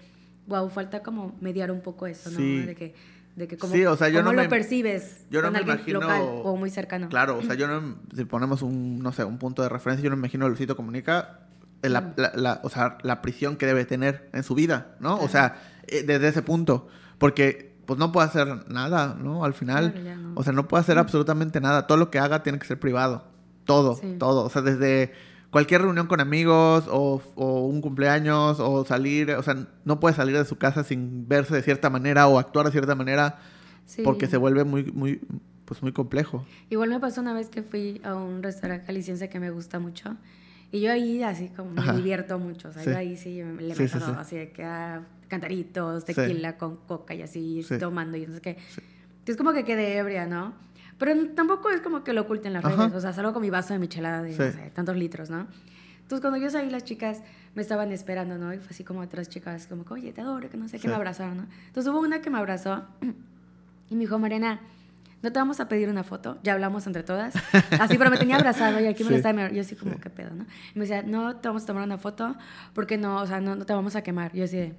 wow, falta como mediar un poco eso, ¿no? Sí. De que, de que como, Sí, o sea, yo cómo no lo me- percibes yo no con me alguien imagino- local o muy cercano. Claro, o sea, yo no, si ponemos un, no sé, un punto de referencia, yo no me imagino a Luisito Comunica, eh, la, la- la- o sea, la prisión que debe tener en su vida, ¿no? O sea, desde ese punto, porque pues no puede hacer nada, ¿no? Al final, Claro, no. o sea, no puede hacer absolutamente nada, todo lo que haga tiene que ser privado, todo, Sí. todo, o sea, desde cualquier reunión con amigos o, o un cumpleaños o salir, o sea, no puede salir de su casa sin verse de cierta manera o actuar de cierta manera Sí. porque se vuelve muy, muy, pues muy complejo. Igual me pasó una vez que fui a un restaurante caliciense que me gusta mucho. Y yo ahí así como me Ajá. divierto mucho. O sea, Sí. yo ahí sí me- le meto sí, sí. así de que ah, cantaritos, Sí. tequila con coca y así, Sí. tomando y no sé qué. Sí. Es como que quedé ebria, ¿no? Pero tampoco es como que lo oculte en las Ajá. redes. O sea, salgo con mi vaso de michelada de Sí. no sé, tantos litros, ¿no? Entonces, cuando yo salí, las chicas me estaban esperando, ¿no? Y fue así como otras chicas, como, oye, te adoro, que no sé qué, Sí. me abrazaron, ¿no? Entonces, hubo una que me abrazó y me dijo, Mariana, no te vamos a pedir una foto, ya hablamos entre todas. Así, pero me tenía abrazado y aquí me Sí. lo estaba. Yo así como, ¿qué pedo, no? Y me decía, no te vamos a tomar una foto porque no, o sea, no, no te vamos a quemar. Yo así de,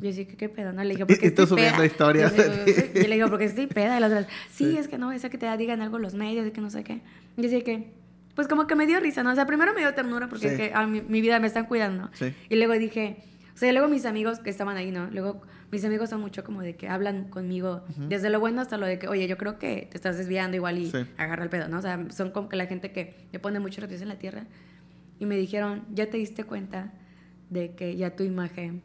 yo así, ¿qué, qué pedo, no? Le dije, porque estoy subiendo peda. historias. Yo, le digo, yo le digo, porque estoy peda. Y las otras, sí, Sí. es que no, esa que te digan algo los medios y que no sé qué. Y así que, pues como que me dio risa, ¿no? O sea, primero me dio ternura porque Sí. es que ah, mi, mi vida me están cuidando. Sí. Y luego dije, o sea, luego mis amigos que estaban ahí, ¿no? Luego mis amigos son mucho como de que hablan conmigo, desde lo bueno hasta lo de que, oye, yo creo que te estás desviando igual y Sí. agarra el pedo, ¿no? O sea, son como que la gente que me pone mucho pies en la tierra. Y me dijeron, ya te diste cuenta de que ya tu imagen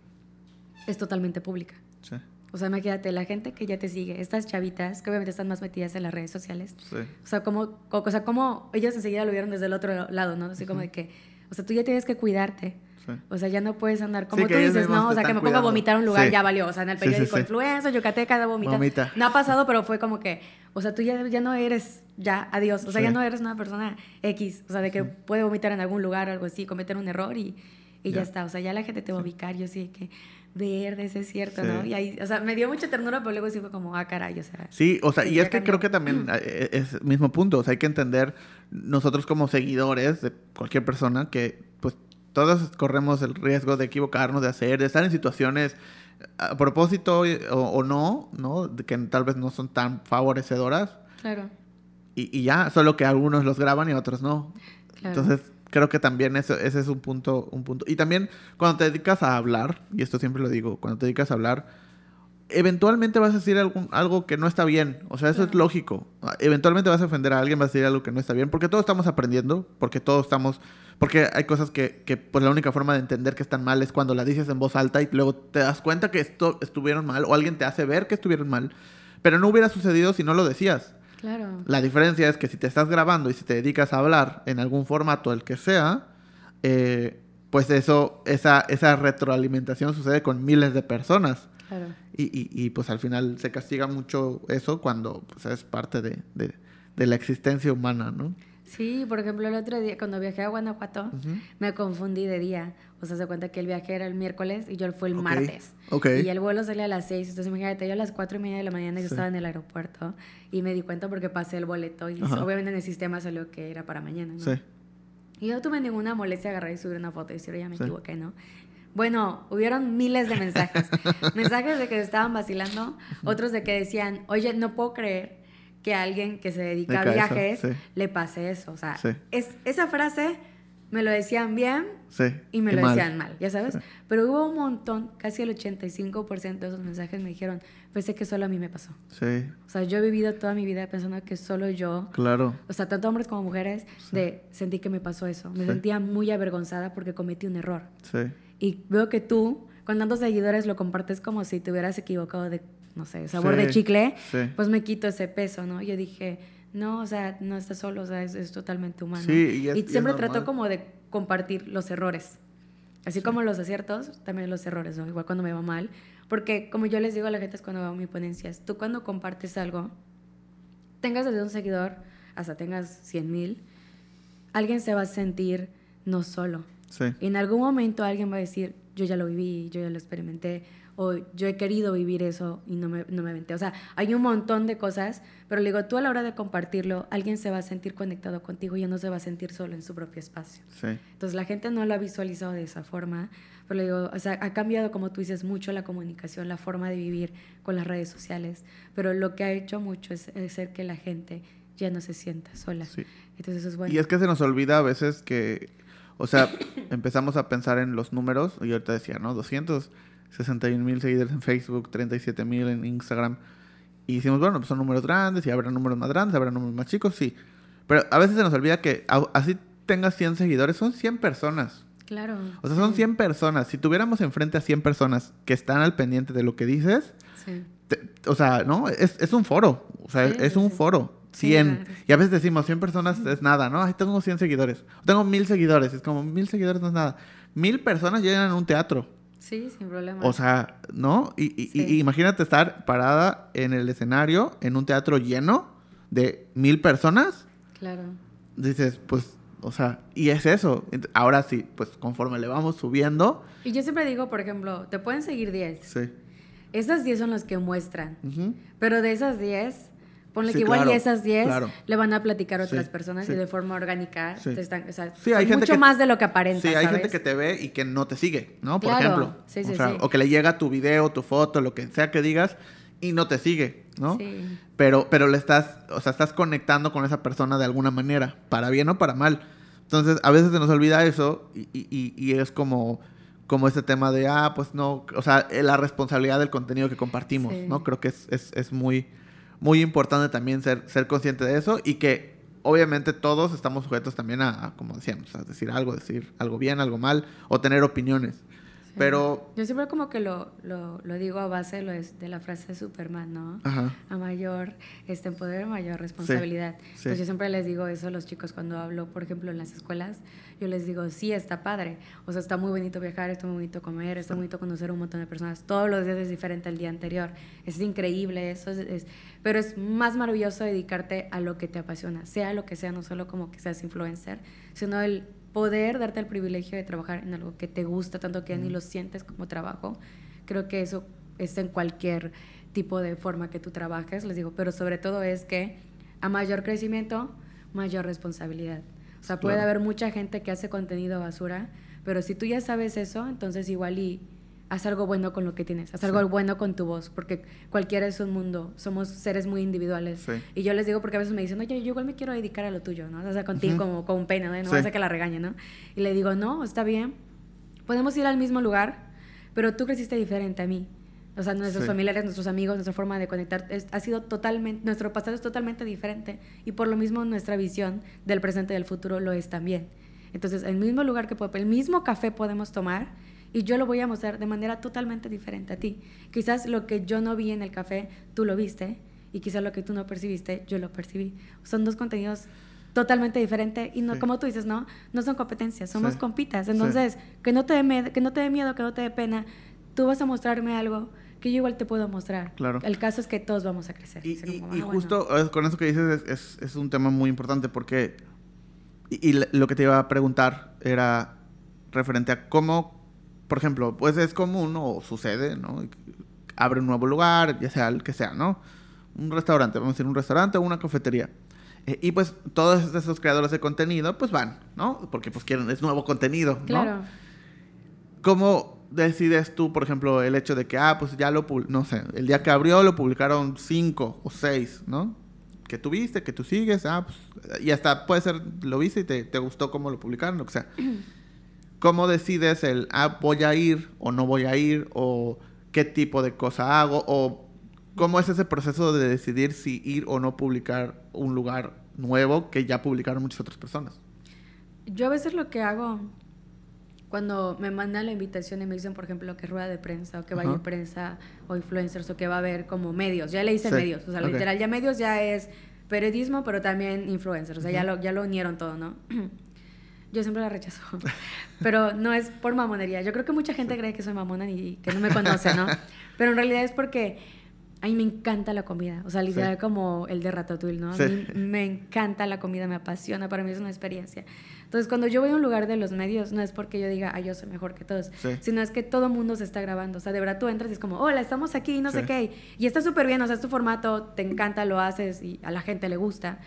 es totalmente pública. Sí. O sea, imagínate, la gente que ya te sigue, estas chavitas que obviamente están más metidas en las redes sociales. Sí. O sea, como, o sea, como ellos enseguida lo vieron desde el otro lado, ¿no? Así como de que, o sea, tú ya tienes que cuidarte. Sí. O sea, ya no puedes andar como Sí, tú dices, ¿no? O sea, que me ponga a vomitar a un lugar, Sí. ya valió. O sea, en el periódico, influenza, Yucateca, vomita. Vomita. No ha pasado, pero fue como que, o sea, tú ya, ya no eres, ya, adiós. O sea, ya no eres una persona X. O sea, de que puede vomitar en algún lugar o algo así, cometer un error y, y ya. Ya. está. O sea, ya la gente te va a ubicar. Yo sí que, verde, eso es cierto, Sí. ¿no? Y ahí, o sea, me dio mucha ternura, pero luego sí fue como, ah, caray, o sea. Sí, o sea, y es que cambió. creo que también eh, es el mismo punto. O sea, hay que entender nosotros como seguidores de cualquier persona que, pues, todos corremos el riesgo de equivocarnos, de hacer, de estar en situaciones a propósito eh, o, o no, ¿no? Que tal vez no son tan favorecedoras. Claro, Y, y ya, solo que algunos los graban y otros no. claro. Entonces, creo que también eso, ese es un punto, un punto. Y también cuando te dedicas a hablar, y esto siempre lo digo, cuando te dedicas a hablar, eventualmente vas a decir algún- algo que no está bien. O sea, eso es lógico. Eventualmente vas a ofender a alguien, vas a decir algo que no está bien, porque todos estamos aprendiendo, porque todos estamos... Porque hay cosas que, que pues la única forma de entender que están mal es cuando las dices en voz alta y luego te das cuenta que esto estuvieron mal o alguien te hace ver que estuvieron mal. Pero no hubiera sucedido si no lo decías. Claro. La diferencia es que si te estás grabando y si te dedicas a hablar en algún formato, el que sea, eh, pues eso, esa, esa retroalimentación sucede con miles de personas. Claro. Y, y- y, pues al final se castiga mucho eso cuando pues, es parte de, de- de la existencia humana, ¿no? Sí, por ejemplo, el otro día, cuando viajé a Guanajuato, me confundí de día. O sea, se cuenta que el viaje era el miércoles y yo fue el martes. ok. Y el vuelo salía a las 6. Entonces, imagínate, yo a las cuatro y media de la mañana yo Sí. estaba en el aeropuerto y me di cuenta porque pasé el boleto y Ajá. obviamente en el sistema salió que era para mañana, ¿no? Sí. Y yo no tuve ninguna molestia agarrar y subir una foto y decir, ya me Sí. equivoqué, ¿no? Bueno, hubieron miles de mensajes. mensajes de que estaban vacilando, otros de que decían, oye, no puedo creer que a alguien que se dedica a Dedica a eso, viajes sí. le pase eso. O sea, Sí. es, esa frase me lo decían bien Sí. y me lo mal. decían mal, ya sabes. Pero hubo un montón, casi el 85% de esos mensajes me dijeron, pensé que solo a mí me pasó. Sí, O sea, yo he vivido toda mi vida pensando que solo yo claro. o sea, tanto hombres como mujeres, de sentí que me pasó eso. Me sentía muy avergonzada porque cometí un error. Sí. Y veo que tú, con tantos seguidores, lo compartes como si te hubieras equivocado de, no sé, sabor Sí, de chicle, sí. pues me quito ese peso, ¿no? Yo dije, no, o sea, no estás solo, o sea, es, es totalmente humano. Sí, y es- y es siempre trato como de compartir los errores. Así como los aciertos, también los errores, ¿no? Igual cuando me va mal. Porque como yo les digo a la gente es cuando hago mi ponencia, es tú cuando compartes algo, tengas desde un seguidor hasta tengas 100 mil, alguien se va a sentir no solo. Sí. En algún momento alguien va a decir, yo ya lo viví, yo ya lo experimenté, o yo he querido vivir eso y no me, no me aventé. O sea, hay un montón de cosas, pero le digo, tú a la hora de compartirlo, alguien se va a sentir conectado contigo y ya no se va a sentir solo en su propio espacio. Sí. Entonces la gente no lo ha visualizado de esa forma, pero le digo, o sea, ha cambiado, como tú dices, mucho la comunicación, la forma de vivir con las redes sociales, pero lo que ha hecho mucho es hacer que la gente ya no se sienta sola. Sí. Entonces eso es bueno. Y es que se nos olvida a veces que, o sea, empezamos a pensar en los números, y ahorita decía, ¿no? 261 mil seguidores en Facebook, 37 mil en Instagram. Y decimos, bueno, pues son números grandes, y habrá números más grandes, habrá números más chicos, sí. Pero a veces se nos olvida que así tengas 100 seguidores, son 100 personas. Claro. O sea, son sí, 100 personas. Si tuviéramos enfrente a 100 personas que están al pendiente de lo que dices, Sí. te- o sea, ¿no? Es, es un foro. O sea, Sí, es sí, un foro. Sí, 100. claro. Y a veces decimos 100 personas es nada, ¿no? Ahí tengo 100 seguidores. Tengo 1000 seguidores. Es como 1000 seguidores no es nada. 1000 personas llegan a un teatro. Sí, sin problema. O sea, ¿no? Y, y- Sí. y imagínate estar parada en el escenario, en un teatro lleno de 1000 personas. claro. Dices, pues, o sea, y es eso. Ahora sí, pues conforme le vamos subiendo, Y yo siempre digo, por ejemplo, te pueden seguir 10. sí. Esas 10 son las que muestran. Pero de esas 10, ponle Sí, que igual claro, y esas 10 claro. le van a platicar a Sí, otras personas sí. y de forma orgánica Sí. te están, o sea, hay gente mucho que- más de lo que aparenta, Sí, hay ¿sabes? gente que te ve y que no te sigue, ¿no? Por Claro. ejemplo. Sí, o, sí, sea, sí. o que le llega tu video, tu foto, lo que sea que digas y no te sigue, ¿no? Sí. Pero, pero le estás, o sea, estás conectando con esa persona de alguna manera, para bien o para mal. Entonces, a veces se nos olvida eso y, y- y- es como, como este tema de, ah, pues no, o sea, la responsabilidad del contenido que compartimos. ¿no? Creo que es, es, es muy, muy importante también ser, ser consciente de eso y que obviamente todos estamos sujetos también a, a, como decíamos, a decir algo, decir algo bien, algo mal o tener opiniones. Pero, Yo siempre como que lo, lo, lo digo a base de, lo de la frase de Superman, ¿no? ajá, A mayor este, poder, mayor responsabilidad. sí. Entonces yo siempre les digo eso a los chicos cuando hablo, por ejemplo, en las escuelas. Yo les digo, sí, está padre. O sea, está muy bonito viajar, está muy bonito comer, está muy bonito conocer un montón de personas. Todos los días es diferente al día anterior. Es increíble eso. Es, es- pero es más maravilloso dedicarte a lo que te apasiona, sea lo que sea, no solo como que seas influencer, sino el poder darte el privilegio de trabajar en algo que te gusta tanto que ni lo sientes como trabajo. Creo que eso es en cualquier tipo de forma que tú trabajes, les digo, pero sobre todo es que a mayor crecimiento, mayor responsabilidad. O sea, puede Claro. haber mucha gente que hace contenido basura, pero si tú ya sabes eso, entonces igual y haz algo bueno con lo que tienes, haz algo Sí. bueno con tu voz, porque cualquiera es un mundo, somos seres muy individuales. Sí. Y yo les digo porque a veces me dicen, oye, yo igual me quiero dedicar a lo tuyo, ¿no? O sea, contigo Ujú. como, como un pena, ¿no? No Sí. vas a que la regañe, ¿no? Y le digo, no, está bien, podemos ir al mismo lugar, pero tú creciste diferente a mí. O sea, nuestros familiares, nuestros amigos, nuestra forma de conectar es- ha sido totalmente, nuestro pasado es totalmente diferente y por lo mismo nuestra visión del presente y del futuro lo es también. Entonces, el mismo lugar que puede, el mismo café podemos tomar y yo lo voy a mostrar de manera totalmente diferente a ti. Quizás lo que yo no vi en el café, tú lo viste y quizás lo que tú no percibiste, yo lo percibí. Son dos contenidos totalmente diferentes y no Sí. como tú dices, no, no son competencias, somos Sí. compitas. Sí. Entonces, que no te dé que no te dé miedo, que no te dé pena. Tú vas a mostrarme algo que yo igual te puedo mostrar. Claro. El caso es que todos vamos a crecer. Y, y- como, y ah, bueno. justo eh, con eso que dices es, es- es un tema muy importante porque... Y, y lo que te iba a preguntar era referente a cómo, por ejemplo, pues es común o sucede, ¿no? Abre un nuevo lugar, ya sea el que sea, ¿no? Un restaurante, vamos a decir un restaurante o una cafetería. Eh, y pues todos esos creadores de contenido pues van, ¿no? Porque pues quieren, es nuevo contenido, ¿no? Claro. ¿Cómo decides tú, por ejemplo, el hecho de que, ah, pues ya lo, no sé, el día que abrió lo publicaron cinco o seis, ¿no? Que tú viste, que tú sigues, ah, pues, y hasta puede ser, lo viste y te, te gustó cómo lo publicaron, lo que sea. ¿Cómo decides el, ah, voy a ir o no voy a ir, o qué tipo de cosa hago, o cómo es ese proceso de decidir si ir o no publicar un lugar nuevo que ya publicaron muchas otras personas? Yo a veces lo que hago cuando me mandan la invitación y me dicen, por ejemplo, que rueda de prensa o que vaya Ajá. en prensa o influencers o que va a haber como medios, ya le hice Sí, medios, o sea, ok. literal, ya medios ya es periodismo, pero también influencers, o sea, ya, lo, ya lo unieron todo, ¿no? Yo siempre la rechazo, pero no es por mamonería. Yo creo que mucha gente cree que soy mamona y que no me conoce, ¿no? Pero en realidad es porque a mí me encanta la comida, o sea, literal Sí. como el de Ratatouille, ¿no? A Sí. mí me encanta la comida, me apasiona, para mí es una experiencia. Entonces, cuando yo voy a un lugar de los medios, no es porque yo diga, ah, yo soy mejor que todos, Sí. sino es que todo mundo se está grabando. O sea, de verdad tú entras y es como, hola, estamos aquí, no sé Sí. qué. Y está súper bien, o sea, es tu formato, te encanta, lo haces y a la gente le gusta.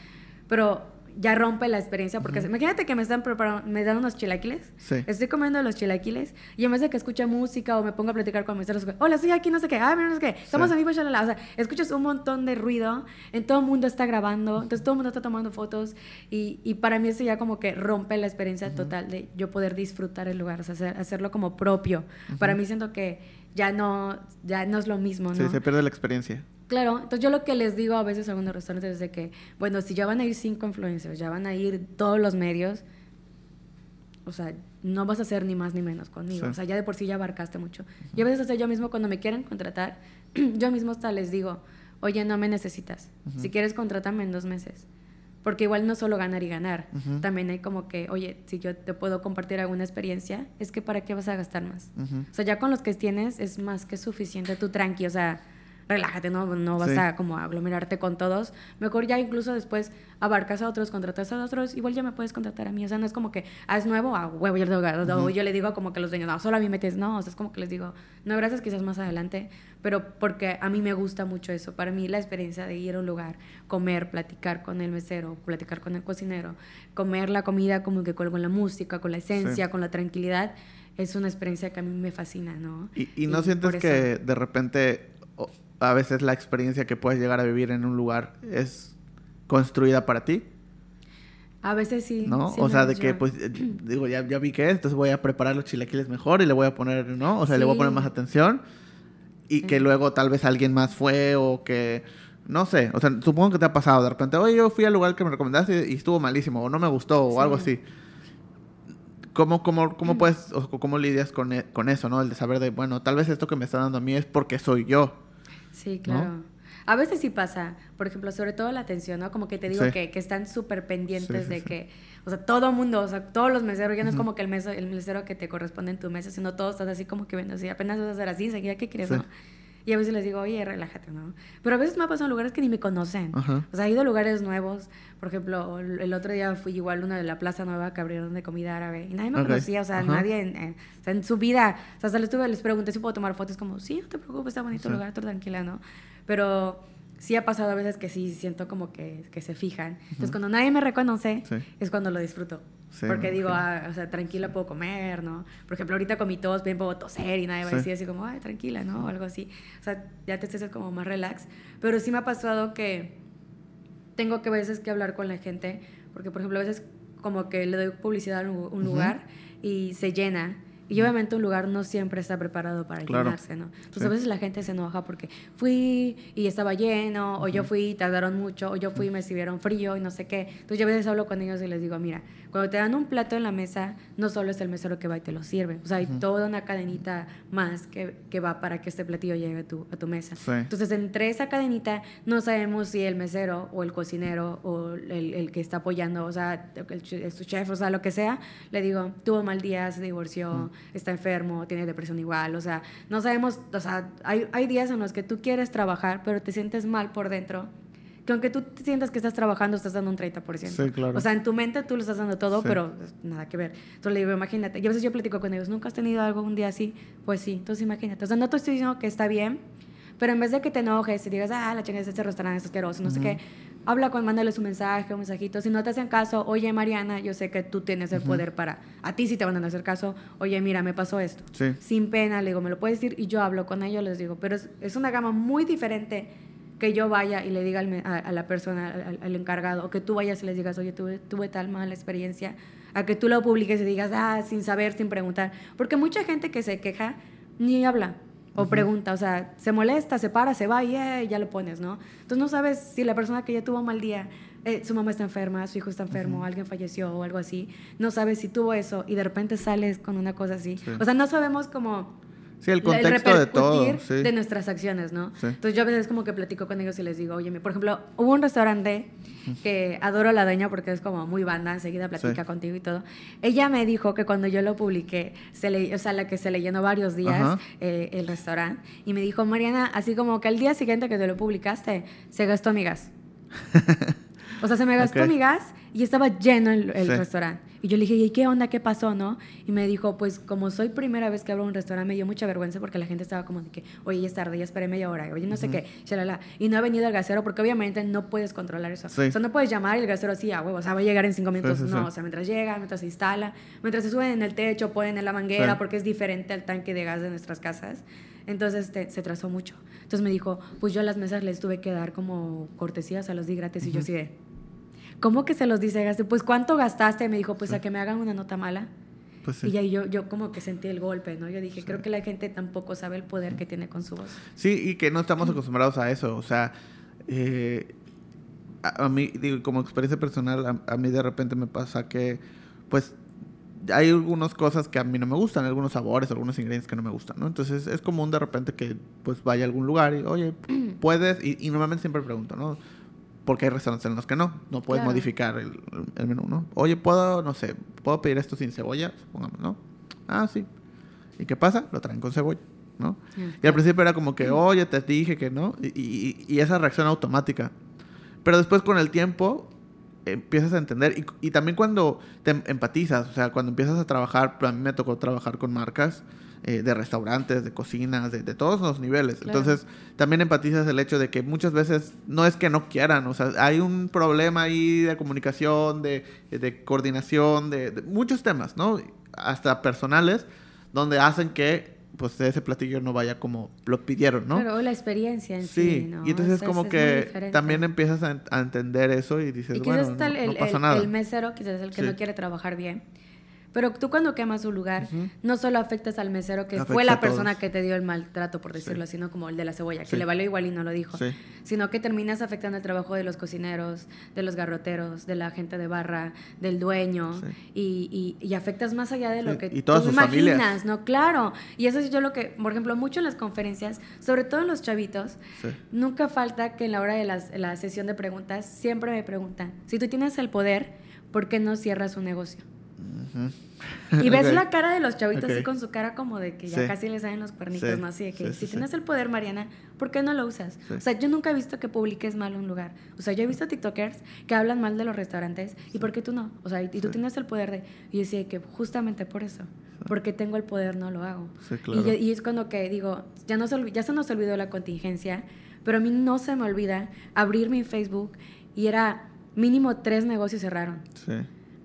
Pero ya rompe la experiencia porque imagínate que me están preparando, me dan unos chilaquiles. Sí. Estoy comiendo los chilaquiles y en vez de que escuche música o me ponga a platicar con mis amigos, hola, estoy aquí, no sé qué, ah, mira, no sé qué, estamos Sí. en vivo, shalala. O sea, escuchas un montón de ruido, en todo el mundo está grabando, entonces todo el mundo está tomando fotos y, y para mí eso ya como que rompe la experiencia total de yo poder disfrutar el lugar, o sea, hacer- hacerlo como propio. Para mí siento que ya no, ya no es lo mismo, ¿no? Sí, se pierde la experiencia. Claro, entonces yo lo que les digo a veces a algunos restaurantes es de que, bueno, si ya van a ir cinco influencers, ya van a ir todos los medios, o sea, no vas a hacer ni más ni menos conmigo. Sí. O sea, ya de por sí ya abarcaste mucho. Y a veces hasta yo mismo cuando me quieren contratar, yo mismo hasta les digo, oye, no me necesitas. Si quieres, contrátame en dos meses. Porque igual no solo ganar y ganar. También hay como que, oye, si yo te puedo compartir alguna experiencia, es que ¿para qué vas a gastar más? Ujú. O sea, ya con los que tienes es más que suficiente. Tú tranqui, o sea, relájate, no, no vas Sí. a como aglomerarte con todos. Mejor ya incluso después abarcas a otros, contratas a otros, igual ya me puedes contratar a mí. O sea, no es como que, ah, es nuevo, a huevo, yo, le digo- yo le digo como que los dueños, no, solo a mí metes, no, o sea, es como que les digo, no, gracias, quizás más adelante, pero porque a mí me gusta mucho eso. Para mí la experiencia de ir a un lugar, comer, platicar con el mesero, platicar con el cocinero, comer la comida como que con, la música, con la esencia, Sí. con la tranquilidad, es una experiencia que a mí me fascina, ¿no? ¿Y, y no Y sientes que de repente a veces la experiencia que puedes llegar a vivir en un lugar es construida para ti? A veces sí. ¿No? sí o sea, de que pues eh, digo, ya, ya vi que es, entonces voy a preparar los chilaquiles mejor y le voy a poner, ¿no? O sea, le voy a poner más atención y Sí. que luego tal vez alguien más fue o que... No sé, o sea, supongo que te ha pasado de repente, oye, yo fui al lugar que me recomendaste y estuvo malísimo, o no me gustó, o algo así. ¿Cómo, cómo, cómo puedes, o cómo lidias con, e- con eso, ¿no? El de saber de, bueno, tal vez esto que me está dando a mí es porque soy yo. Sí, claro. A veces sí pasa, por ejemplo, sobre todo la atención, ¿no? Como que te digo Sí. que, que están súper pendientes Sí, sí, de que, o sea, todo mundo, o sea, todos los meseros, ya no es como que el, meso, el mesero que te corresponde en tu mesa, sino todos estás así como que viendo así, apenas vas a hacer así, enseguida, ¿qué quieres, no? Y a veces les digo, oye, relájate, ¿no? Pero a veces me ha pasado en lugares que ni me conocen. Ajá. O sea, he ido a lugares nuevos. Por ejemplo, el el otro día fui igual a una de la Plaza Nueva que abrieron de comida árabe. Y nadie me Ok. conocía, o sea, Ajá. nadie en, en- o sea, en su vida. O sea, hasta les, tuve, les pregunté si puedo tomar fotos. Como, sí, no te preocupes, está bonito el Sí. lugar, tú tranquila, ¿no? Pero sí ha pasado a veces que sí siento como que, que se fijan. Entonces, cuando nadie me reconoce, Sí. es cuando lo disfruto. Sí, Porque digo, ah, o sea, tranquila puedo comer, ¿no? Por ejemplo, ahorita con mi tos, bien puedo toser y nadie va a decir así como, ay, tranquila, ¿no? O algo así. O sea, ya te sientes como más relax. Pero sí me ha pasado que tengo que a veces que hablar con la gente, porque por ejemplo a veces como que le doy publicidad a un un lugar y se llena. Y obviamente un lugar no siempre está preparado para Claro. llenarse, ¿no? Entonces Sí. a veces la gente se enoja porque fui y estaba lleno, o yo fui y tardaron mucho, o yo fui y me sirvieron frío y no sé qué. Entonces yo a veces hablo con ellos y les digo, mira, cuando te dan un plato en la mesa, no solo es el mesero que va y te lo sirve, o sea, hay toda una cadenita más que, que va para que este platillo llegue a tu, a tu mesa. Sí. Entonces, entre esa cadenita, no sabemos si el mesero o el cocinero o el, el que está apoyando, o sea, el, ch- su chef, o sea, lo que sea, le digo, tuvo mal día, se divorció, está enfermo, tiene depresión igual, o sea, no sabemos, o sea, hay, hay días en los que tú quieres trabajar, pero te sientes mal por dentro. Que aunque tú te sientas que estás trabajando, estás dando un 30%. Sí, claro. O sea, en tu mente tú lo estás dando todo, Sí. pero pues, nada que ver. Entonces le digo, imagínate. Y a veces yo platico con ellos, ¿nunca has tenido algo un día así? Pues sí, entonces imagínate. O sea, no te estoy diciendo que está bien, pero en vez de que te enojes y digas, ah, la chingada este restaurante es asqueroso, no sé qué, habla con, mándales un mensaje, un mensajito. Si no te hacen caso, oye, Mariana, yo sé que tú tienes el poder para, a ti sí te van a hacer caso, oye, mira, me pasó esto. Sí. Sin pena, le digo, me lo puedes decir y yo hablo con ellos, les digo, pero es, es una gama muy diferente que yo vaya y le diga al a, a la persona, al, al encargado, o que tú vayas y les digas, oye, tuve, tuve tal mala experiencia, a que tú lo publiques y digas, ah, sin saber, sin preguntar. Porque mucha gente que se queja ni habla o pregunta, o sea, se molesta, se para, se va y eh, ya lo pones, ¿no? Entonces no sabes si la persona que ya tuvo un mal día, eh, su mamá está enferma, su hijo está enfermo, alguien falleció o algo así, no sabes si tuvo eso y de repente sales con una cosa así. Sí. O sea, no sabemos cómo Sí, el contexto de todo. Sí. de nuestras acciones, ¿no? Sí. Entonces yo a veces como que platico con ellos y les digo, oye, por ejemplo, hubo un restaurante que adoro a la dueña porque es como muy banda, enseguida platica Sí. contigo y todo. Ella me dijo que cuando yo lo publiqué, se le, o sea, la que se le llenó varios días eh, el restaurante, y me dijo, Mariana, así como que al día siguiente que te lo publicaste, se gastó mi gas. O sea, se me gastó Ok. mi gas y estaba lleno el, restaurante. Y yo le dije, ¿y qué onda? ¿Qué pasó? ¿No? Y me dijo, pues como soy primera vez que abro un restaurante, me dio mucha vergüenza porque la gente estaba como de que, oye, ya es tarde, ya esperé media hora, oye, no sé qué, shalala. Y no ha venido el gasero porque obviamente no puedes controlar eso. Sí. O sea, no puedes llamar y el gasero así, a huevo, o sea, va a llegar en cinco minutos. sí, no, sí. o sea, mientras llega, mientras se instala, mientras se suben en el techo, ponen en la manguera Sí. porque es diferente al tanque de gas de nuestras casas. Entonces te- se trazó mucho. Entonces me dijo, pues yo a las mesas les tuve que dar como cortesías, a los di gratis y yo de... ¿Cómo que se los dice gaste? Pues ¿cuánto gastaste? Me dijo, pues a que me hagan una nota mala. Pues sí. Y ahí yo, yo como que sentí el golpe, ¿no? Yo dije, creo que la gente tampoco sabe el poder que tiene con su voz. Sí, y que no estamos acostumbrados a eso. O sea, eh, a, a mí, digo, como experiencia personal, a, a mí de repente me pasa que, pues, hay algunas cosas que a mí no me gustan, algunos sabores, algunos ingredientes que no me gustan, ¿no? Entonces es común de repente que, pues, vaya a algún lugar y, oye, puedes, y, y normalmente siempre pregunto, ¿no? Porque hay restaurantes en los que no, no puedes Claro. modificar el, el menú, ¿no? Oye, puedo, no sé, puedo pedir esto sin cebolla, supongamos, ¿no? Ah, sí. ¿Y qué pasa? Lo traen con cebolla, ¿no? Y al principio era como que, oye, te dije que no. Y, y- y esa reacción automática. Pero después con el tiempo empiezas a entender. Y, y también cuando te em- empatizas, o sea, cuando empiezas a trabajar, a mí me tocó trabajar con marcas eh, de restaurantes, de cocinas, de, de todos los niveles. Claro. Entonces también empatizas el hecho de que muchas veces no es que no quieran, o sea, hay un problema ahí de comunicación, de, de coordinación, de, de muchos temas, ¿no? Hasta personales, donde hacen que pues ese platillo no vaya como lo pidieron, ¿no? Pero la experiencia en sí, Sí, ¿no? y entonces Es- es como es que también empiezas a, en- a entender eso y dices, Y bueno, no, el, no el- pasa el- nada. el mesero, quizás el que Sí. no quiere trabajar bien. Pero tú cuando quemas un lugar, no solo afectas al mesero, que Afecta fue la persona que te dio el maltrato, por decirlo así, no como el de la cebolla, que Sí. le valió igual y no lo dijo, Sí. sino que terminas afectando el trabajo de los cocineros, de los garroteros, de la gente de barra, del dueño, Sí. y, y- y afectas más allá de lo Sí, que y todas tú sus imaginas, familias. ¿no? Claro. Y eso es yo lo que, por ejemplo, mucho en las conferencias, sobre todo en los chavitos, Sí. Nunca falta que en la hora de las- la sesión de preguntas siempre me preguntan, si tú tienes el poder, ¿por qué no cierras un negocio? Y ves la cara de los chavitos así con su cara como de que ya Sí. casi les salen los cuernitos, Sí. ¿no? Así de que Sí, si tienes el poder, Mariana, ¿por qué no lo usas? O sea, yo nunca he visto que publiques mal un lugar. O sea, yo he visto TikTokers que hablan mal de los restaurantes y ¿por qué tú no? O sea, y, tú tienes el poder de... Y decía que justamente por eso, porque tengo el poder no lo hago. Y claro. yo- Y, es cuando que digo, ya, no se, ya se nos olvidó la contingencia, pero a mí no se me olvida abrir mi Facebook y era mínimo tres negocios cerraron. Sí.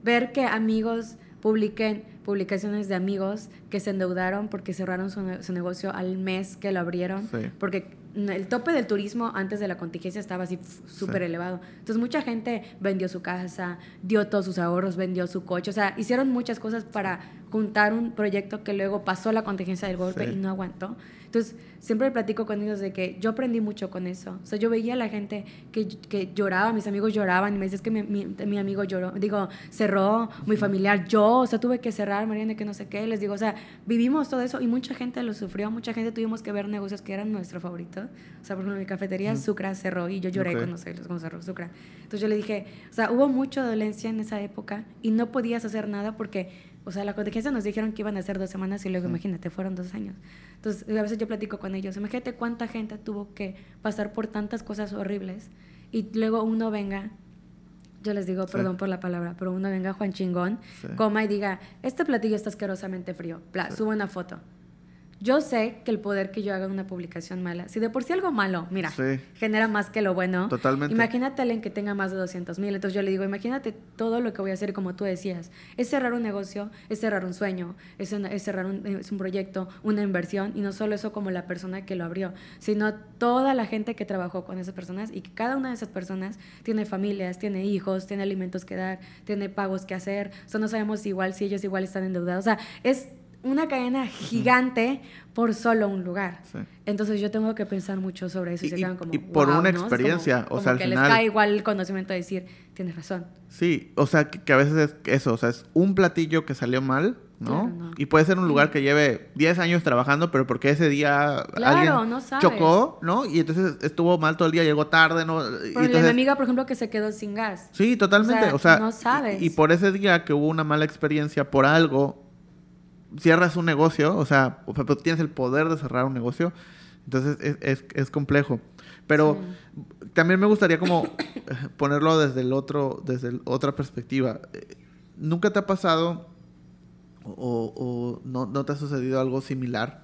Ver que amigos publiquen publicaciones de amigos que se endeudaron porque cerraron su, su negocio al mes que lo abrieron, Sí. porque el tope del turismo antes de la contingencia estaba así súper Sí. elevado. Entonces mucha gente vendió su casa, dio todos sus ahorros, vendió su coche, o sea, hicieron muchas cosas para juntar un proyecto que luego pasó la contingencia del golpe Sí. y no aguantó. Entonces, siempre platico con ellos de que yo aprendí mucho con eso. O sea, yo veía a la gente que, que lloraba, mis amigos lloraban y me decían "Es que mi, mi- mi amigo lloró, digo, cerró, muy familiar, yo, o sea, tuve que cerrar, Mariana, que no sé qué. Les digo, o sea, vivimos todo eso y mucha gente lo sufrió, mucha gente tuvimos que ver negocios que eran nuestro favorito. O sea, por ejemplo, mi cafetería Sucra cerró y yo lloré Ok. cuando, se- cuando cerró Sucra. Entonces yo le dije, o sea, hubo mucha dolencia en esa época y no podías hacer nada porque o sea, la contingencia nos dijeron que iban a ser dos semanas y luego, imagínate, fueron dos años. Entonces, a veces yo platico con ellos, imagínate cuánta gente tuvo que pasar por tantas cosas horribles y luego uno venga, yo les digo, Sí. perdón por la palabra, pero uno venga Juan Chingón, Sí. coma y diga, este platillo está asquerosamente frío, Pla, subo una foto. Yo sé que el poder que yo haga una publicación mala, si de por sí algo malo, mira, Sí. genera más que lo bueno. Totalmente. Imagínate a alguien que tenga más de 200 mil. Entonces yo le digo, imagínate todo lo que voy a hacer, como tú decías. Es cerrar un negocio, es cerrar un sueño, es, es cerrar un, es un proyecto, una inversión. Y no solo eso como la persona que lo abrió, sino toda la gente que trabajó con esas personas y que cada una de esas personas tiene familias, tiene hijos, tiene alimentos que dar, tiene pagos que hacer. O sea, no sabemos igual si ellos igual están endeudados. O sea, es una cadena gigante por solo un lugar. Sí. Entonces yo tengo que pensar mucho sobre eso y, Y- se y- quedan como y por "Wow", una experiencia, como- o sea, al que final- les cae igual el conocimiento de decir, tienes razón. Sí, o sea, que, que a veces es eso, o sea, es un platillo que salió mal, ¿no? Claro, no. Y puede ser un lugar que lleve 10 años trabajando, pero porque ese día Claro, alguien no chocó, ¿no? Y entonces estuvo mal todo el día, llegó tarde, ¿no? Y Por entonces- mi amiga, por ejemplo, que se quedó sin gas. Sí, totalmente. O O sea, sea, no sabes. Y, y por ese día que hubo una mala experiencia por algo, cierras un negocio, o sea, o sea, tienes el poder de cerrar un negocio, entonces es, es, es complejo. Pero también me gustaría como ponerlo desde el otro, desde el- otra perspectiva. Eh, ¿Nunca te ha pasado o, o no, no te ha sucedido algo similar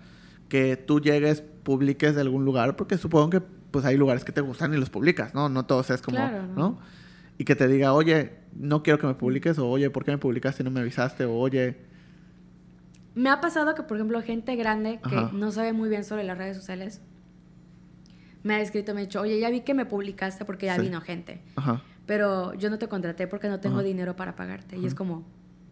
que tú llegues, publiques de algún lugar? Porque supongo que pues hay lugares que te gustan y los publicas, ¿no? No todos es como, Claro, ¿no? ¿no? Y que te diga, oye, no quiero que me publiques, o oye, ¿por qué me publicaste y no me avisaste? O oye, Me ha pasado que, por ejemplo, gente grande que Ajá. no sabe muy bien sobre las redes sociales me ha escrito, me ha dicho, oye, ya vi que me publicaste porque ya Sí. vino gente, ajá, pero yo no te contraté porque no tengo Ajá. dinero para pagarte. Y es como,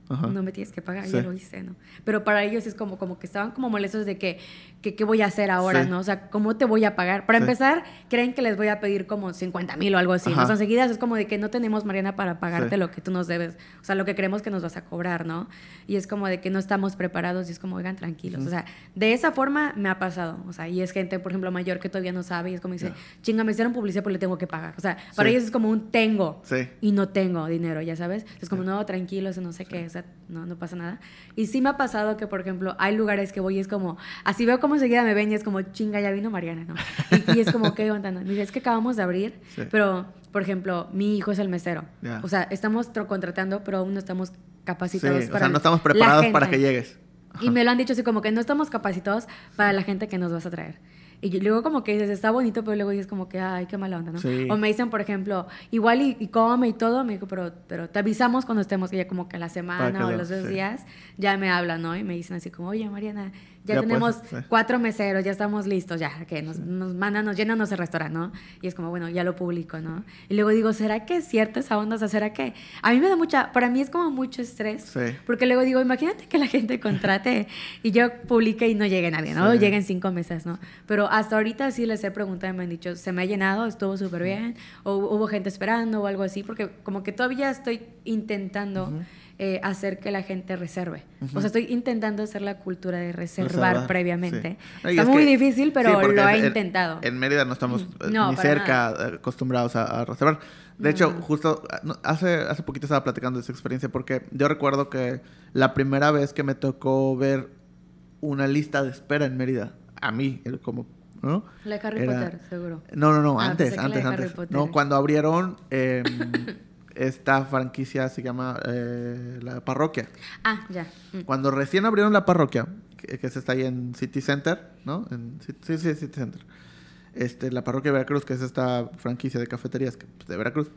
ajá. no me tienes que pagar, Sí. ya lo hice, ¿no? Pero para ellos es como, como que estaban como molestos de que, que qué voy a hacer ahora, Sí. ¿no? O sea, ¿cómo te voy a pagar? Para Sí. empezar, creen que les voy a pedir como 50 mil o algo así, ¿no? O sea, enseguida es como de que no tenemos, Mariana, para pagarte lo que tú nos debes, o sea, lo que creemos que nos vas a cobrar, ¿no? Y es como de que no estamos preparados y es como, oigan, tranquilos. O sea, de esa forma me ha pasado, o sea, y es gente, por ejemplo, mayor que todavía no sabe y es como dice, Ya. chinga, me hicieron publicidad porque le tengo que pagar. O sea, para ellos es como un tengo y no tengo dinero, ya sabes. Es como, no, tranquilos, no sé qué, sea, no, no pasa nada. Y sí me ha pasado que, por ejemplo, hay lugares que voy y es como, así veo como enseguida me ven y es como, chinga, ya vino Mariana, ¿no? Y, y es como, ¿qué onda? no? Es que acabamos de abrir, Sí. pero, por ejemplo, mi hijo es el mesero. Ya. O sea, estamos contratando, pero aún no estamos Sí, capacitados o para sea, no estamos preparados para que llegues. Y me lo han dicho así como que no estamos capacitados para la gente que nos vas a traer. Y luego como que dices, está bonito, pero luego dices como que, ay, qué mala onda, ¿no? Sí. O me dicen, por ejemplo, igual y, y come y todo, me dijo, pero, pero te avisamos cuando estemos, y ya como que la Para semana que o lo- los dos sí. días, ya me hablan, ¿no? Y me dicen así como, oye, Mariana, ya, Ya tenemos puedes, sí. cuatro meseros, ya estamos listos, ya, que nos, nos mandan, nos llenan el restaurante, ¿no? Y es como, bueno, ya lo publico, ¿no? Y luego digo, ¿será que es cierto esa onda? O sea, ¿será que...? A mí me da mucha, para mí es como mucho estrés, Sí. porque luego digo, imagínate que la gente contrate y yo publique y no llegue nadie, ¿no? Sí. Lleguen cinco meses, ¿no? Pero hasta ahorita sí les he preguntado y me han dicho, se me ha llenado, estuvo súper bien, o hubo gente esperando o algo así, porque como que todavía estoy intentando eh, hacer que la gente reserve. O sea, estoy intentando hacer la cultura de reservar, Reservar, previamente. sí. Está es muy que- difícil, pero sí, lo he en- intentado. En Mérida no estamos eh, No, ni cerca eh, acostumbrados a, a reservar. De hecho, justo ah, hace, hace poquito estaba platicando de esa experiencia porque yo recuerdo que la primera vez que me tocó ver una lista de espera en Mérida, a mí, como, ¿no? La de Harry Era- Potter, seguro. No, no, no, Ah, antes, de antes, Harry antes. Potter. No, cuando abrieron eh, esta franquicia se llama eh, La Parroquia. Ah, ya. Mm. Cuando recién abrieron la parroquia, que, que es está ahí en City Center, ¿no? En, sí, sí, City Center. Este, la parroquia de Veracruz, que es esta franquicia de cafeterías que, pues, de Veracruz.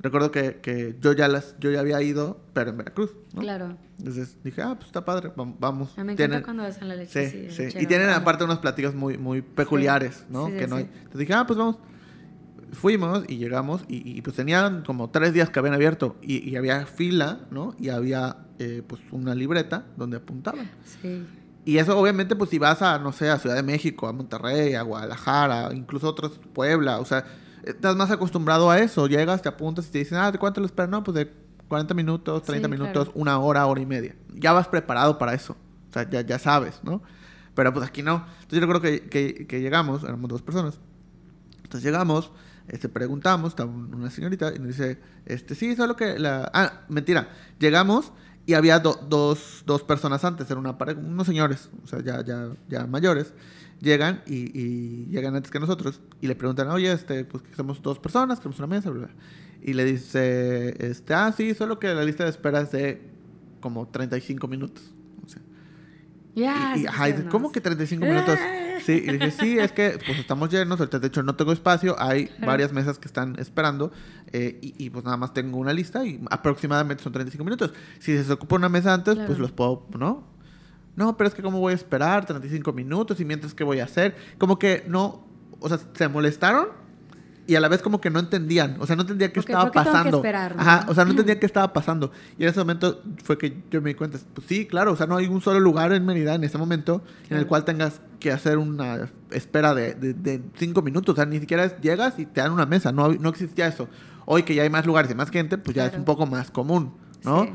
Recuerdo que, que yo ya las, yo ya había ido, pero en Veracruz, ¿no? Claro. Entonces dije, ah, pues está padre, vam- vamos. A mí me encanta Tienen- cuando hacen la leche. Sí, sí. lechera, Y tienen aparte unos platillos muy, muy peculiares, ¿no? Sí, sí, que no sí. hay. Entonces dije, ah, pues vamos. Fuimos y llegamos y, y, pues tenían como tres días que habían abierto y, y había fila, ¿no? Y había eh, pues una libreta donde apuntaban. Sí. Y eso obviamente pues si vas a, no sé, a Ciudad de México, a Monterrey, a Guadalajara, incluso otros, Puebla, o sea, estás más acostumbrado a eso. Llegas, te apuntas y te dicen, ah, ¿de cuánto lo esperan? No, pues de 40 minutos, 30 Sí, minutos, claro. una hora, hora y media. Ya vas preparado para eso. O sea, ya, ya sabes, ¿no? Pero pues aquí no. Entonces yo creo que, que, que llegamos, éramos dos personas. Entonces llegamos, este, preguntamos, un- una señorita y nos dice, este, sí, solo que la... Ah, mentira. Llegamos y había do- dos, dos personas antes, eran una pareja, unos señores, o sea, ya, ya, ya mayores. Llegan y, y llegan antes que nosotros y le preguntan, oye, este, pues que somos dos personas, queremos una mesa, bla, bla. Y le dice, este, ah, sí, solo que la lista de espera es de como 35 minutos. O sea, Ya. y, y, ajá, y dice, ¿cómo que sí. 35 minutos? Sí, y dije, sí, es que pues estamos llenos, ahorita de hecho no tengo espacio, hay Claro. varias mesas que están esperando eh, y, y, pues nada más tengo una lista y aproximadamente son 35 minutos. Si se ocupa una mesa antes, pues los puedo, ¿no? No, pero es que cómo voy a esperar 35 minutos y mientras qué voy a hacer. Como que no, o sea, se molestaron y a la vez como que no entendían, o sea, no entendía qué estaba ¿por qué tengo que pasando. esperar, no? Ajá, o sea, no entendía qué estaba pasando. Y en ese momento fue que yo me di cuenta, pues sí, claro, o sea, no hay un solo lugar en Mérida en ese momento en el cual tengas que hacer una espera de, de, de cinco minutos. O sea, ni siquiera llegas y te dan una mesa. No, no existía eso. Hoy que ya hay más lugares y más gente, pues ya es un poco más común, ¿no? Sí.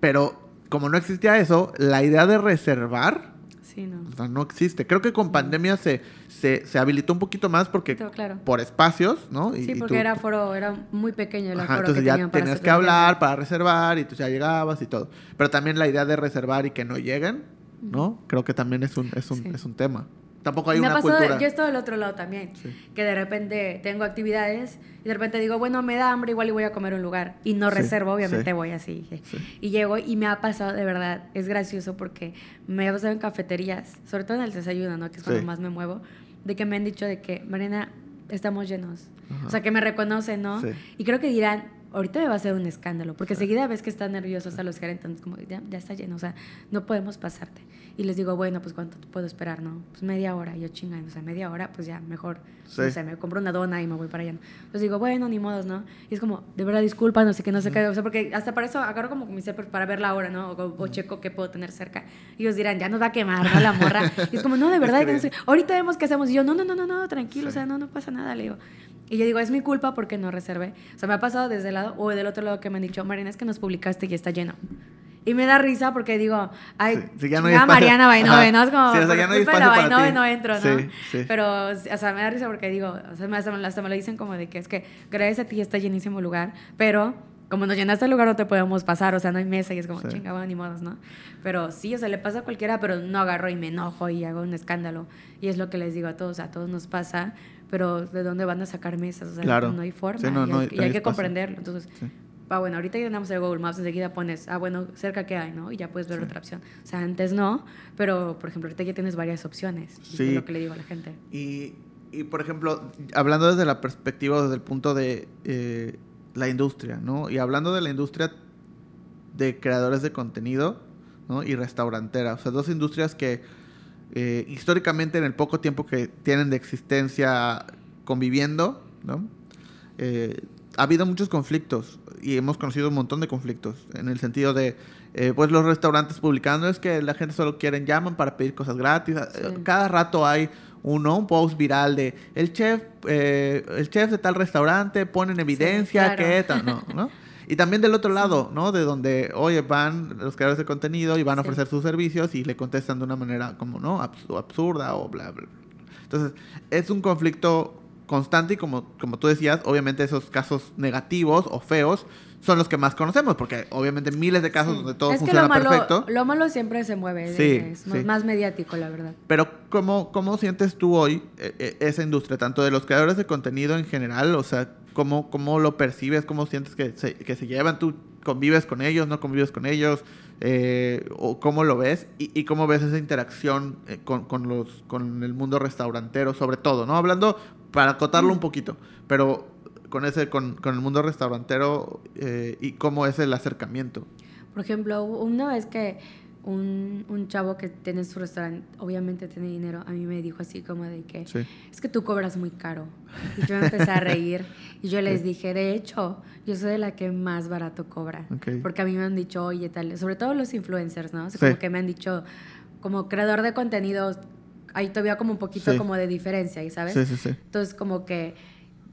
Pero como no existía eso, la idea de reservar, Sí, no. o sea, no existe. Creo que con pandemia se, se, se habilitó un poquito más porque Todo claro. por espacios, ¿no? Y- Sí, y porque tú- era aforo, era muy pequeño el Ajá, aforo entonces que ya tenías que la hablar para reservar y tú ya llegabas y todo. Pero también la idea de reservar y que no lleguen, ¿no? Creo que también es un, es un, Sí. es un tema. Tampoco hay me ha una pasado, cultura. yo estoy del otro lado también, Sí. que de repente tengo actividades y de repente digo, bueno, me da hambre, igual y voy a comer a un lugar. Y no Sí, reservo, obviamente sí. voy así. Sí. Y llego y me ha pasado, de verdad, es gracioso porque me ha pasado en cafeterías, sobre todo en el desayuno, ¿no? Que es cuando más me muevo, de que me han dicho de que, Marina, estamos llenos. Ajá. O sea, que me reconocen, ¿no? Y creo que dirán, ahorita me va a hacer un escándalo, porque seguida ves que están nerviosos hasta los gerentes, como, ya, ya está lleno, o sea, no podemos pasarte. Y les digo, bueno, pues ¿cuánto puedo esperar, no? Pues media hora, y yo chingan, o sea, media hora, pues ya, mejor, Sí. no sé, me compro una dona y me voy para allá. Entonces digo, bueno, ni modos, ¿no? Y es como, de verdad, disculpa, no sé qué, no sé qué, o sea, porque hasta para eso agarro como mi celular para ver la hora, ¿no? O, o checo qué puedo tener cerca. Y ellos dirán, ya nos va a quemar, ¿no? La morra. Y es como, no, de verdad, que no sé. ahorita vemos qué hacemos. Y yo, no, no, no, no, no, tranquilo, o sea, no, no pasa nada, le digo. Y yo digo, es mi culpa porque no reservé. O sea, me ha pasado desde el lado o del otro lado que me han dicho, Marina, es que nos publicaste y está lleno. Y me da risa porque digo, ay, Sí, sí, ya no hay chingada espacio. Mariana Bainove. ¿no? Es como, Sí, o sea, ya no hay espacio para Bainove ti. no entro, ¿no? Sí, sí. Pero, o sea, me da risa porque digo, o sea, hasta, me- lo dicen como de que es que gracias a ti está llenísimo el lugar, pero como nos llenaste el lugar no te podemos pasar, o sea, no hay mesa y es como, Sí. chinga, bueno, ni modos, ¿no? Pero sí, o sea, le pasa a cualquiera, pero no agarro y me enojo y hago un escándalo. Y es lo que les digo a todos, a todos nos pasa, pero ¿de dónde van a sacar mesas? O sea, Claro. no hay forma Sí, no, y, no hay, hay- y no hay hay que comprenderlo. Entonces, Sí. ah, bueno, ahorita ya tenemos el Google Maps, enseguida pones, ah, bueno, cerca que hay, ¿no? Y ya puedes ver otra opción. O sea, antes no, pero por ejemplo, ahorita ya tienes varias opciones. Sí. Es lo que le digo a la gente. Y, y, por ejemplo, hablando desde la perspectiva, desde el punto de eh, la industria, ¿no? Y hablando de la industria de creadores de contenido, ¿no? Y restaurantera. O sea, dos industrias que eh, históricamente en el poco tiempo que tienen de existencia conviviendo, ¿no? Eh, ha habido muchos conflictos y hemos conocido un montón de conflictos en el sentido de eh, pues los restaurantes publicando es que la gente solo quieren llaman para pedir cosas gratis Sí. cada rato hay uno un post viral de el chef eh, el chef de tal restaurante pone en evidencia claro. que tal no, ¿no? y también del otro lado no de donde oye van los creadores de contenido y van a Sí. ofrecer sus servicios y le contestan de una manera como no Abs- absurda o bla bla. Entonces, es un conflicto constante y como, como tú decías, obviamente esos casos negativos o feos son los que más conocemos, porque obviamente miles de casos donde todo es que funciona lo malo, perfecto. lo malo siempre se mueve, Sí, es más, sí. más mediático, la verdad. Pero ¿cómo, ¿cómo sientes tú hoy eh, eh, esa industria, tanto de los creadores de contenido en general? O sea, ¿cómo, cómo lo percibes? ¿Cómo sientes que se, que se llevan? ¿Tú convives con ellos? ¿No convives con ellos? Eh, ¿O cómo lo ves? ¿Y, y cómo ves esa interacción eh, con, con los, con el mundo restaurantero, sobre todo? ¿no? Hablando, para acotarlo un poquito, pero con, ese, con, con el mundo restaurantero eh, y cómo es el acercamiento. Por ejemplo, una vez que un, un chavo que tiene su restaurante, obviamente tiene dinero, a mí me dijo así como de que Sí. es que tú cobras muy caro. Y yo me empecé a reír y yo les dije, de hecho, yo soy de la que más barato cobra. Porque a mí me han dicho, oye, tal, sobre todo los influencers, ¿no? O sea, Sí. como que me han dicho, como creador de contenidos, hay todavía como un poquito Sí. como de diferencia, ¿y ¿sabes? Sí, sí, sí. Entonces, como que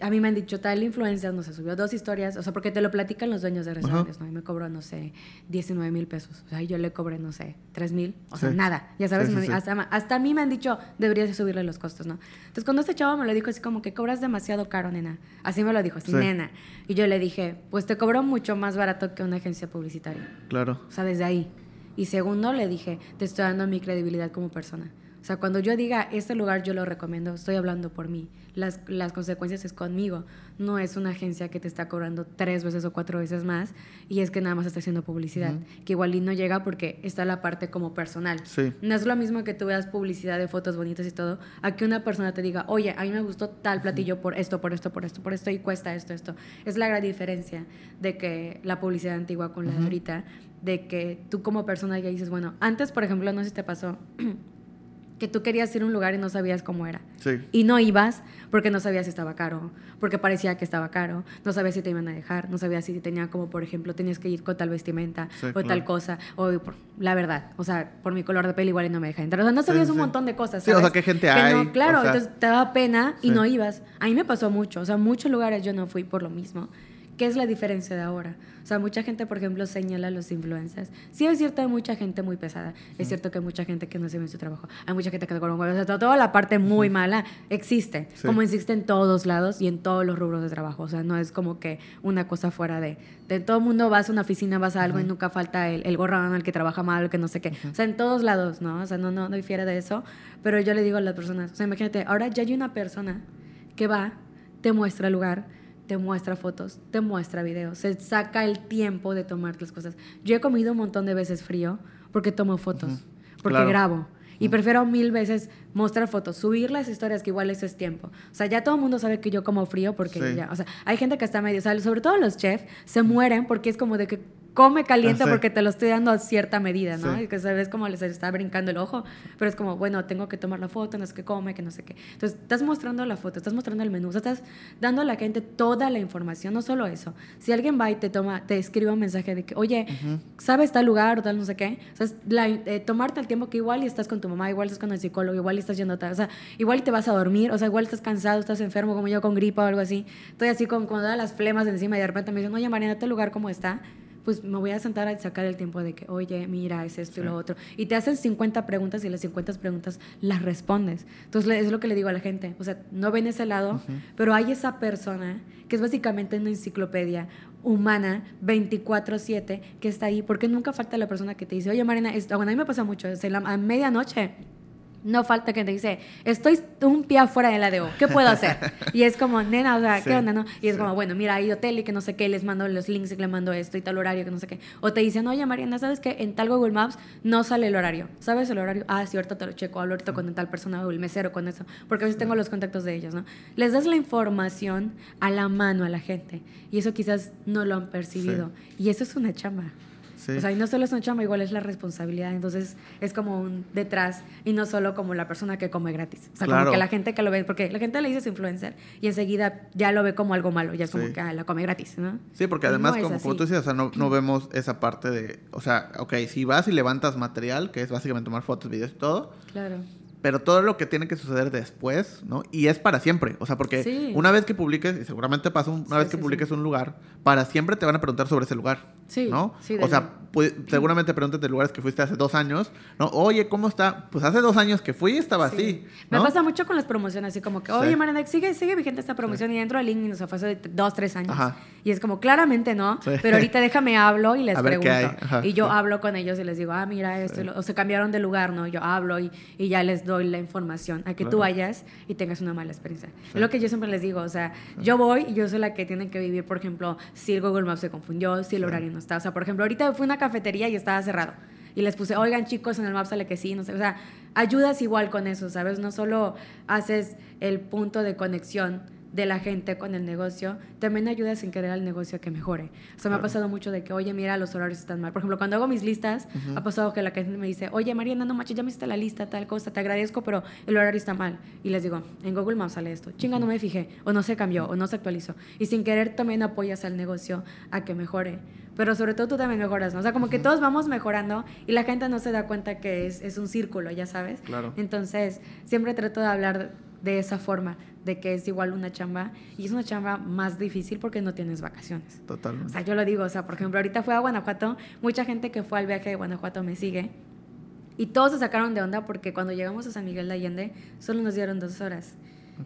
a mí me han dicho tal influencer, no sé, subió dos historias, o sea, porque te lo platican los dueños de restaurantes, ¿no? Y me cobró, no sé, 19 mil pesos. O sea, yo le cobré, no sé, 3 mil. O sea, nada. Ya sabes, Sí, sí, me- sí. Hasta, hasta a mí me han dicho, deberías de subirle los costos, ¿no? Entonces, cuando este chavo me lo dijo así como que cobras demasiado caro, nena. Así me lo dijo, así, Sí. nena. Y yo le dije, pues te cobro mucho más barato que una agencia publicitaria. Claro. O sea, desde ahí. Y segundo, le dije, te estoy dando mi credibilidad como persona. O sea, cuando yo diga, este lugar yo lo recomiendo, estoy hablando por mí. Las, las consecuencias es conmigo. No es una agencia que te está cobrando tres veces o cuatro veces más y es que nada más está haciendo publicidad. Que igual y no llega porque está la parte como personal. Sí. No es lo mismo que tú veas publicidad de fotos bonitas y todo, a que una persona te diga, oye, a mí me gustó tal platillo por esto, por esto, por esto, por esto, y cuesta esto, esto. Es la gran diferencia de que la publicidad antigua con la de ahorita, de que tú como persona ya dices, bueno, antes, por ejemplo, no sé si te pasó, que tú querías ir a un lugar y no sabías cómo era. Sí. Y no ibas porque no sabías si estaba caro, porque parecía que estaba caro, no sabías si te iban a dejar, no sabías si tenía como, por ejemplo, tenías que ir con tal vestimenta Sí, o claro. tal cosa, o por- la verdad, o sea, por mi color de piel igual y no me deja entrar. O sea, no sabías sí, un montón de cosas. Sí, o sea, qué gente Que hay, no- claro, o sea. entonces te daba pena y no ibas. A mí me pasó mucho, o sea, muchos lugares yo no fui por lo mismo. ¿Qué es la diferencia de ahora? O sea, mucha gente, por ejemplo, señala a los influencers. Sí, es cierto, hay mucha gente muy pesada. Es cierto que hay mucha gente que no se ve en su trabajo. Hay mucha gente que no. O sea, to- toda la parte muy mala existe. Sí. Como existe en todos lados y en todos los rubros de trabajo. O sea, no es como que una cosa fuera de... De todo el mundo vas a una oficina, vas a algo y nunca falta el, el gorrón, el que trabaja mal, el que no sé qué. O sea, en todos lados, ¿no? O sea, no, no, no difiere de eso. Pero yo le digo a las personas, o sea, imagínate, ahora ya hay una persona que va, te muestra el lugar, te muestra fotos, te muestra videos, se saca el tiempo de tomar las cosas. Yo he comido un montón de veces frío porque tomo fotos, porque Claro. grabo. Y prefiero mil veces mostrar fotos, subir las historias, que igual eso es tiempo. O sea, ya todo el mundo sabe que yo como frío porque Sí. ya, o sea, hay gente que está medio, o sea, sobre todo los chefs, se mueren porque es como de que come caliente porque te lo estoy dando a cierta medida, ¿no? Sí. Y que sabes cómo les está brincando el ojo, pero es como, bueno, tengo que tomar la foto, no sé qué come, que no sé qué. Entonces, estás mostrando la foto, estás mostrando el menú, o sea, estás dando a la gente toda la información, no solo eso. Si alguien va y te toma, te escribe un mensaje de que, oye, ¿sabes tal lugar o tal no sé qué? O sea, la- eh, tomarte el tiempo que igual y estás con tu mamá, igual estás con el psicólogo, igual y estás yendo a tal, o sea, igual y te vas a dormir, o sea, igual estás cansado, estás enfermo como yo con gripa o algo así. Estoy así con, con todas las flemas encima y de repente me dicen, oye, Mariana, ¿tal lugar cómo está? Pues me voy a sentar a sacar el tiempo de que, oye, mira, es esto y lo otro. Y te hacen 50 preguntas y las 50 preguntas las respondes. Entonces, es lo que le digo a la gente. O sea, no ven ese lado, pero hay esa persona que es básicamente una enciclopedia humana 24/7 que está ahí, porque nunca falta la persona que te dice, oye Marina, esto, bueno, a mí me pasa mucho, es la- a medianoche no falta que te dice, estoy un pie afuera del ADO, ¿qué puedo hacer? y es como, nena, o sea, ¿qué onda, no? Y es como, bueno, mira, hay hotel y que no sé qué, les mando los links y le mando esto y tal horario que no sé qué. O te dicen, oye, Mariana, ¿sabes qué? En tal Google Maps no sale el horario. ¿Sabes el horario? Ah, sí, ahorita te lo checo, hablo ahorita con tal persona o el mesero con eso, porque a veces tengo los contactos de ellos, ¿no? Les das la información a la mano a la gente y eso quizás no lo han percibido. Y eso es una chamba. O sea, y no solo es una chamba, igual es la responsabilidad. Entonces, es como un detrás y no solo como la persona que come gratis. O sea, como que la gente que lo ve, porque la gente le dice influencer y enseguida ya lo ve como algo malo, ya es como que ah, la come gratis, ¿no? Sí, porque además, como, como, tú decías, o sea, no, no, vemos esa parte de, o sea, ok, si vas y levantas material, que es básicamente tomar fotos, videos y todo. Claro pero todo lo que tiene que suceder después, ¿no? Y es para siempre, o sea, porque una vez que publiques, y seguramente pasa una vez que publiques un lugar, para siempre te van a preguntar sobre ese lugar, ¿no? o sea, seguramente preguntas de lugares que fuiste hace dos años, ¿no? Oye, ¿cómo está? Pues hace dos años que fui estaba así. Me pasa mucho con las promociones, así como que, oye, Mariana, sigue, sigue vigente esta promoción y dentro del LinkedIn, o sea, fue hace dos, tres años. Y es como, claramente no, pero ahorita déjame hablo y les pregunto. Y yo hablo con ellos y les digo, ah, mira esto, o se cambiaron de lugar, ¿no? Yo hablo y, y ya les doy la información a que tú vayas y tengas una mala experiencia. Es lo que yo siempre les digo, o sea, yo voy y yo soy la que tiene que vivir, por ejemplo, si el Google Maps se confundió, si el horario no está. O sea, por ejemplo, ahorita fui a una cafetería y estaba cerrado. Y les puse, oigan chicos, en el map sale que sí, no sé. O sea, ayudas igual con eso, ¿sabes? No solo haces el punto de conexión de la gente con el negocio, también ayudas en querer al negocio a que mejore. O sea, me ha pasado mucho de que, oye, mira, los horarios están mal. Por ejemplo, cuando hago mis listas, ha pasado que la gente me dice, oye, Mariana, no manches, ya me hiciste la lista, tal cosa, te agradezco, pero el horario está mal. Y les digo, en Google Maps sale esto. Chinga, no me fijé, o no se cambió, o no se actualizó. Y sin querer también apoyas al negocio a que mejore. Pero sobre todo tú también mejoras, ¿no? O sea, como que todos vamos mejorando y la gente no se da cuenta que es, es un círculo, ya sabes. Claro. Entonces, siempre trato de hablar de esa forma, de que es igual una chamba y es una chamba más difícil porque no tienes vacaciones. Totalmente. O sea, yo lo digo, o sea, por ejemplo, ahorita fue a Guanajuato, mucha gente que fue al viaje de Guanajuato me sigue y todos se sacaron de onda porque cuando llegamos a San Miguel de Allende solo nos dieron dos horas.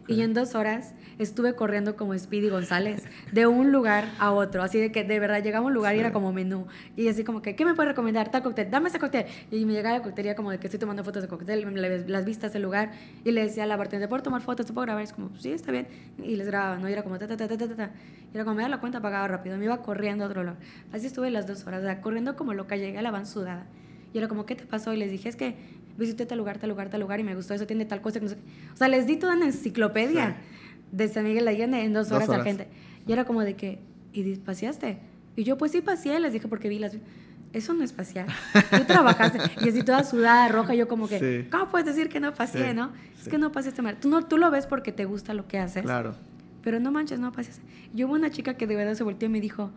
Y en dos horas estuve corriendo como Speedy González, de un lugar a otro. Así de que de verdad llegaba a un lugar y era como menú. Y así como que, ¿qué me puedes recomendar? Tal cóctel, dame ese cóctel. Y me llegaba a la coctelería como de que estoy tomando fotos de cóctel, las vistas del lugar. Y le decía a la bartender, ¿te puedo tomar fotos? ¿Te puedo grabar? Y es como, sí, está bien. Y les grababa, ¿no? Y era como, ta, ta, ta, ta, ta, ta. Y era como, me da la cuenta, pagaba rápido. Me iba corriendo a otro lado. Así estuve las dos horas, o sea, corriendo como loca. Llegué a la van sudada. Y era como, ¿qué te pasó? Y les dije, es que visité tal lugar, tal lugar, tal lugar y me gustó eso, tiene tal cosa. no sé O sea, les di toda una enciclopedia de San Miguel de Allende en dos horas, a la gente. Y era como de que, ¿y paseaste? Y yo, pues sí paseé, les dije porque vi las... Eso no es pasear. Tú trabajaste. y así toda sudada, roja, yo como que, ¿cómo puedes decir que no paseé, no? Es que no paseaste mal. Tú, no, tú lo ves porque te gusta lo que haces. Claro. Pero no manches, no paseaste. Yo hubo una chica que de verdad se volteó y me dijo,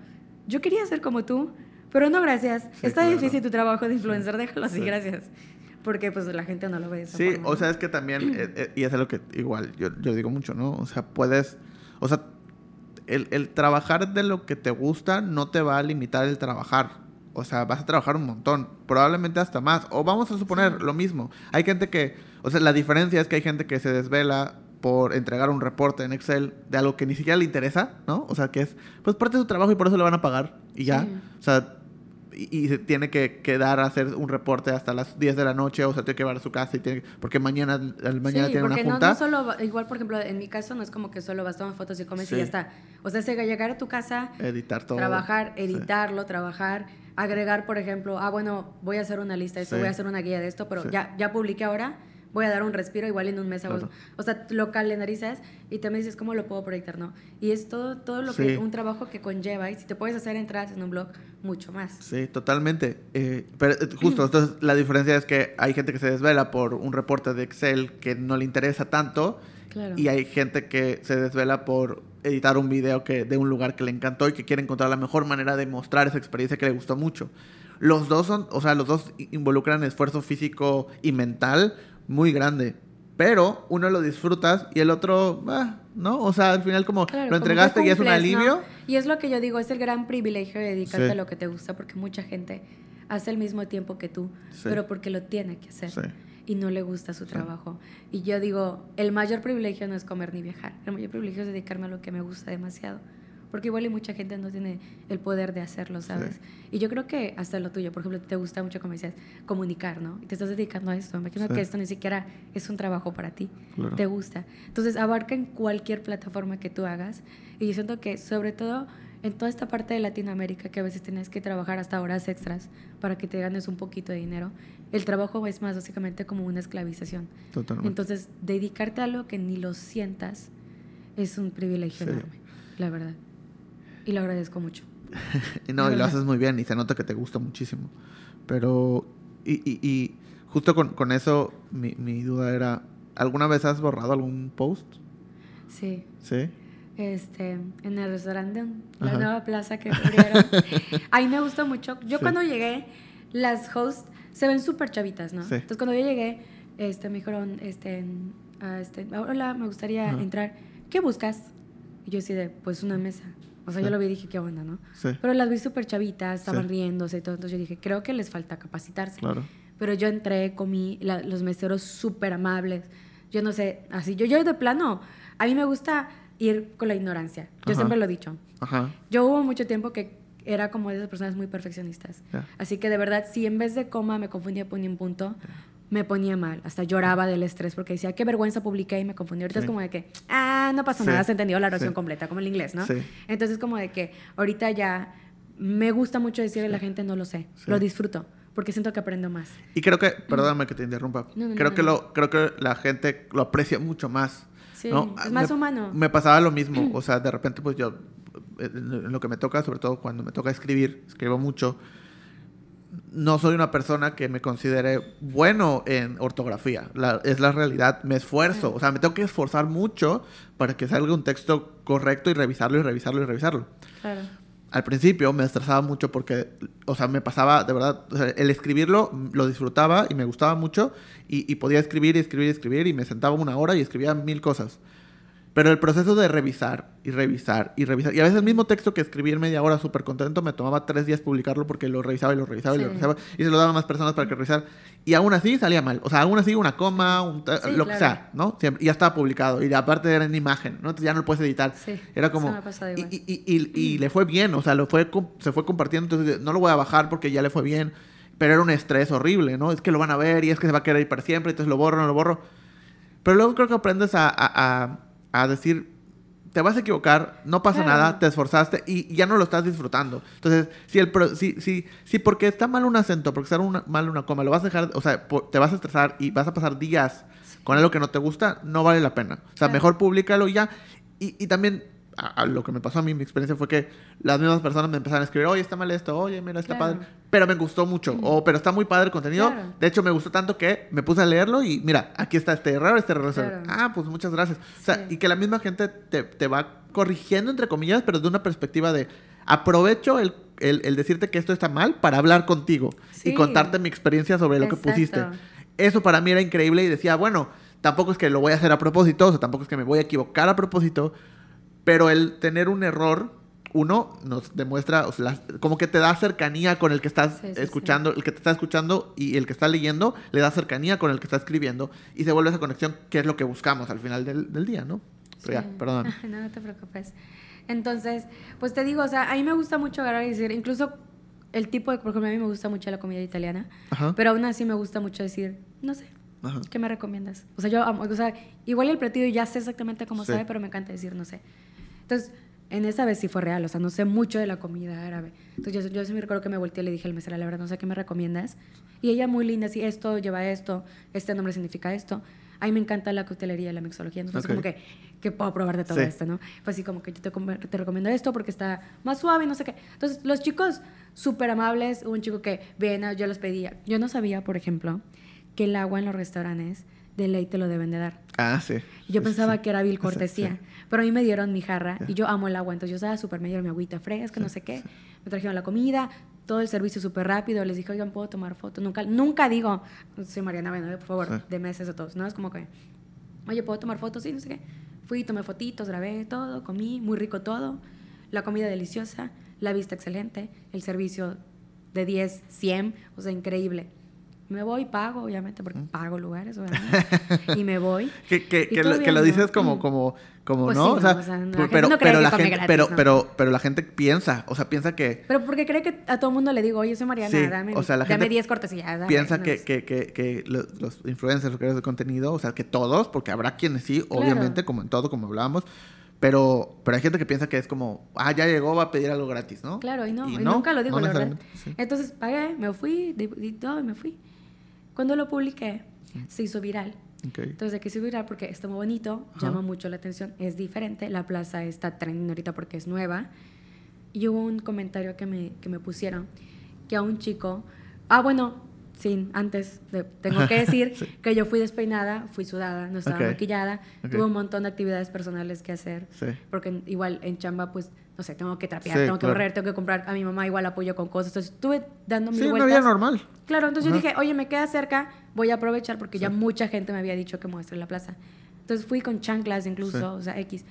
yo quería ser como tú, pero no, gracias. Está difícil tu trabajo de influencer, déjalo así, gracias. Porque pues la gente no lo ve. sí, o sea, es que también, eh, eh, y es lo que igual yo, yo digo mucho, ¿no? O sea, puedes, o sea, el, el, trabajar de lo que te gusta no te va a limitar el trabajar. O sea, vas a trabajar un montón, probablemente hasta más. O vamos a suponer lo mismo. Hay gente que, o sea, la diferencia es que hay gente que se desvela por entregar un reporte en Excel de algo que ni siquiera le interesa, ¿no? O sea, que es pues parte de su trabajo y por eso le van a pagar y ya. O sea, y, se tiene que quedar a hacer un reporte hasta las 10 de la noche o se tiene que llevar a su casa y tiene, porque mañana, mañana tiene una junta. No, no solo, igual por ejemplo, en mi caso no es como que solo vas tomar fotos y comes y ya está. O sea, se llegar a tu casa, editar todo. Trabajar, editarlo, trabajar, agregar, por ejemplo, ah, bueno, voy a hacer una lista de esto, voy a hacer una guía de esto, pero ya, ya publiqué ahora voy a dar un respiro, igual en un mes hago, o sea, lo calendarizas y me dices cómo lo puedo proyectar, ¿no? Y es todo, todo lo que, un trabajo que conlleva y si te puedes hacer entradas en un blog, mucho más. Sí, totalmente. Eh, pero eh, justo, entonces la diferencia es que hay gente que se desvela por un reporte de Excel que no le interesa tanto y hay gente que se desvela por editar un video que, de un lugar que le encantó y que quiere encontrar la mejor manera de mostrar esa experiencia que le gustó mucho. Los dos son, o sea, los dos involucran esfuerzo físico y mental, muy grande. Pero uno lo disfrutas y el otro, ¿no? O sea, al final como lo entregaste y es un alivio. Y es lo que yo digo, es el gran privilegio de dedicarte a lo que te gusta porque mucha gente hace el mismo tiempo que tú, pero porque lo tiene que hacer. Y no le gusta su trabajo. Y yo digo, el mayor privilegio no es comer ni viajar. El mayor privilegio es dedicarme a lo que me gusta demasiado. Porque igual y mucha gente no tiene el poder de hacerlo, ¿sabes? Y yo creo que hasta lo tuyo, por ejemplo, te gusta mucho, como decías, comunicar, ¿no? Y te estás dedicando a esto. Me imagino que esto ni siquiera es un trabajo para ti, te gusta. Entonces, abarca en cualquier plataforma que tú hagas. Y yo siento que, sobre todo, en toda esta parte de Latinoamérica que a veces tienes que trabajar hasta horas extras para que te ganes un poquito de dinero, el trabajo es más básicamente como una esclavización. Totalmente. Entonces, dedicarte a algo que ni lo sientas es un privilegio enorme, la verdad. Y lo agradezco mucho. no, y lo haces muy bien y se nota que te gusta muchísimo. Pero, y, y, y justo con, con eso, mi, mi duda era, ¿alguna vez has borrado algún post? Sí. ¿Sí? este, en el restaurante, la nueva plaza que abrieron. Ahí me gustó mucho. Yo cuando llegué, las hosts se ven súper chavitas, ¿no? Entonces cuando yo llegué, este, me dijeron, este, este hola, me gustaría entrar. ¿Qué buscas? Y yo así de, pues una mesa. O sea, yo lo vi y dije, qué onda, ¿no? Pero las vi súper chavitas, estaban riéndose y todo. Entonces yo dije, creo que les falta capacitarse. Claro. Pero yo entré, comí, los meseros súper amables. Yo no sé, así, yo, yo de plano, a mí me gusta ir con la ignorancia. Yo siempre lo he dicho. Yo hubo mucho tiempo que era como de esas personas muy perfeccionistas. Así que de verdad, si en vez de coma me confundía ponía un punto, me ponía mal. Hasta lloraba del estrés porque decía, qué vergüenza publiqué y me confundí. Ahorita es como de que, ah, no pasa nada, has entendido la oración completa, como el inglés, ¿no? Entonces como de que ahorita ya me gusta mucho decirle a la gente, no lo sé, lo disfruto. Porque siento que aprendo más. Y creo que, perdóname que te interrumpa, creo, que lo, creo que la gente lo aprecia mucho más Sí, es más humano. Me pasaba lo mismo, o sea, de repente pues yo, en lo que me toca, sobre todo cuando me toca escribir, escribo mucho, no soy una persona que me considere bueno en ortografía, es la realidad, me esfuerzo, o sea, me tengo que esforzar mucho para que salga un texto correcto y revisarlo y revisarlo y revisarlo. Claro al principio me estresaba mucho porque, o sea, me pasaba, de verdad, el escribirlo lo disfrutaba y me gustaba mucho y, y, podía escribir y escribir y escribir y me sentaba una hora y escribía mil cosas. Pero el proceso de revisar y revisar y revisar, y a veces el mismo texto que escribí en media hora súper contento, me tomaba tres días publicarlo porque lo revisaba y lo revisaba y lo revisaba y se lo daba a más personas para que revisar. Y aún así salía mal. O sea, aún así una coma, un lo que sea, ¿no? y ya estaba publicado. Y aparte era en imagen, ¿no? Entonces ya no lo puedes editar. era como... Y, y, y, y, le fue bien, o sea, lo fue, se fue compartiendo. Entonces no lo voy a bajar porque ya le fue bien. Pero era un estrés horrible, ¿no? Es que lo van a ver y es que se va a querer ir para siempre, entonces lo borro, no lo borro. Pero luego creo que aprendes a, a a decir, te vas a equivocar, no pasa nada, te esforzaste y ya no lo estás disfrutando. Entonces, si el si, si, si porque está mal un acento, porque está mal una coma, lo vas a dejar, o sea, te vas a estresar y vas a pasar días con algo que no te gusta, no vale la pena. O sea, mejor públicalo ya. Y, y también a, lo que me pasó a mí, mi experiencia fue que las mismas personas me empezaron a escribir, oye, está mal esto, oye, mira, está padre. Pero me gustó mucho, o pero está muy padre el contenido. De hecho, me gustó tanto que me puse a leerlo y mira, aquí está este error, este error. Ah, pues muchas gracias. O sea, y que la misma gente te, te, va corrigiendo, entre comillas, pero de una perspectiva de aprovecho el, el, el decirte que esto está mal para hablar contigo y contarte mi experiencia sobre lo que pusiste. Eso para mí era increíble y decía, bueno, tampoco es que lo voy a hacer a propósito, o sea, tampoco es que me voy a equivocar a propósito, pero el tener un error, uno, nos demuestra, o sea, como que te da cercanía con el que estás escuchando, el que te está escuchando y el que está leyendo, le da cercanía con el que está escribiendo y se vuelve esa conexión que es lo que buscamos al final del, día, ¿no? Pero ya, perdón. no, no te preocupes. Entonces, pues te digo, o sea, a mí me gusta mucho agarrar y decir, incluso el tipo de, por ejemplo, a mí me gusta mucho la comida italiana, pero aún así me gusta mucho decir, no sé, ¿qué me recomiendas? O sea, yo, o sea, igual el platillo ya sé exactamente cómo sabe, pero me encanta decir, no sé. Entonces, en esa vez sí fue real, o sea, no sé mucho de la comida árabe. Entonces, yo, yo sí me recuerdo que me volteé y le dije al mesero, la verdad, no sé qué me recomiendas. Y ella muy linda, así, esto lleva esto, este nombre significa esto. A mí me encanta la coctelería la mixología, entonces como que, que puedo probar de todo esto, ¿no? Fue así como que yo te, te, recomiendo esto porque está más suave y no sé qué. Entonces, los chicos súper amables, un chico que, ven, yo los pedía. Yo no sabía, por ejemplo, que el agua en los restaurantes de ley te lo deben de dar. Ah, sí. Yo pensaba que era vil cortesía, pero a mí me dieron mi jarra y yo amo el agua, entonces yo estaba súper, me dieron mi agüita fresca, no sé qué, me trajeron la comida, todo el servicio súper rápido, les dije, oigan, ¿puedo tomar foto? Nunca, nunca digo, soy Mariana Bueno, por favor, de meses a todos, ¿no? Es como que, oye, ¿puedo tomar fotos? Sí, no sé qué. Fui, tomé fotitos, grabé todo, comí, muy rico todo, la comida deliciosa, la vista excelente, el servicio de 10, 100, o sea, increíble. Me voy, pago, obviamente, porque pago lugares, obviamente. y me voy. Que, que, que, lo, dices como, Mm. como, como, Pues ¿no? sí, o sea, no, o sea, la pero, pero, la gente, gratis, pero, pero, pero la gente piensa, o sea, piensa que, Pero porque cree que a todo mundo le digo, oye, soy Mariana, Sí, dame, o sea, la dame gente 10 cortesías. dame piensa que, que, que, que los, los influencers, los creadores de contenido, o sea, que todos, porque habrá quienes sí, Claro. obviamente, como en todo, como hablábamos, pero, pero hay gente que piensa que es como, ah, ya llegó, va a pedir algo gratis, ¿no? Claro, y no, Y nunca lo digo, no la verdad. sí. Entonces pagué, me fui, di, di todo y me fui. Cuando lo publiqué, se hizo viral. Ok. Entonces, de que se hizo viral porque está muy bonito, Ajá. llama mucho la atención, es diferente. La plaza está trending ahorita porque es nueva. Y hubo un comentario que me, que me pusieron que a un chico. Ah, bueno, sí, antes de- tengo que decir Sí. que yo fui despeinada, fui sudada, no estaba Ok. maquillada, Ok. tuve un montón de actividades personales que hacer. Sí. Porque igual en chamba, pues, no sé, tengo que trapear, Sí, tengo que claro. barrer, tengo que comprar. A mi mamá igual apoyo con cosas. Entonces, estuve dando mil Sí, una vueltas. vida normal. Claro, entonces yo dije, oye, me queda cerca, voy a aprovechar porque ya Sí. mucha gente me había dicho que muestre la plaza. Entonces fui con chanclas incluso, Sí. o sea, X.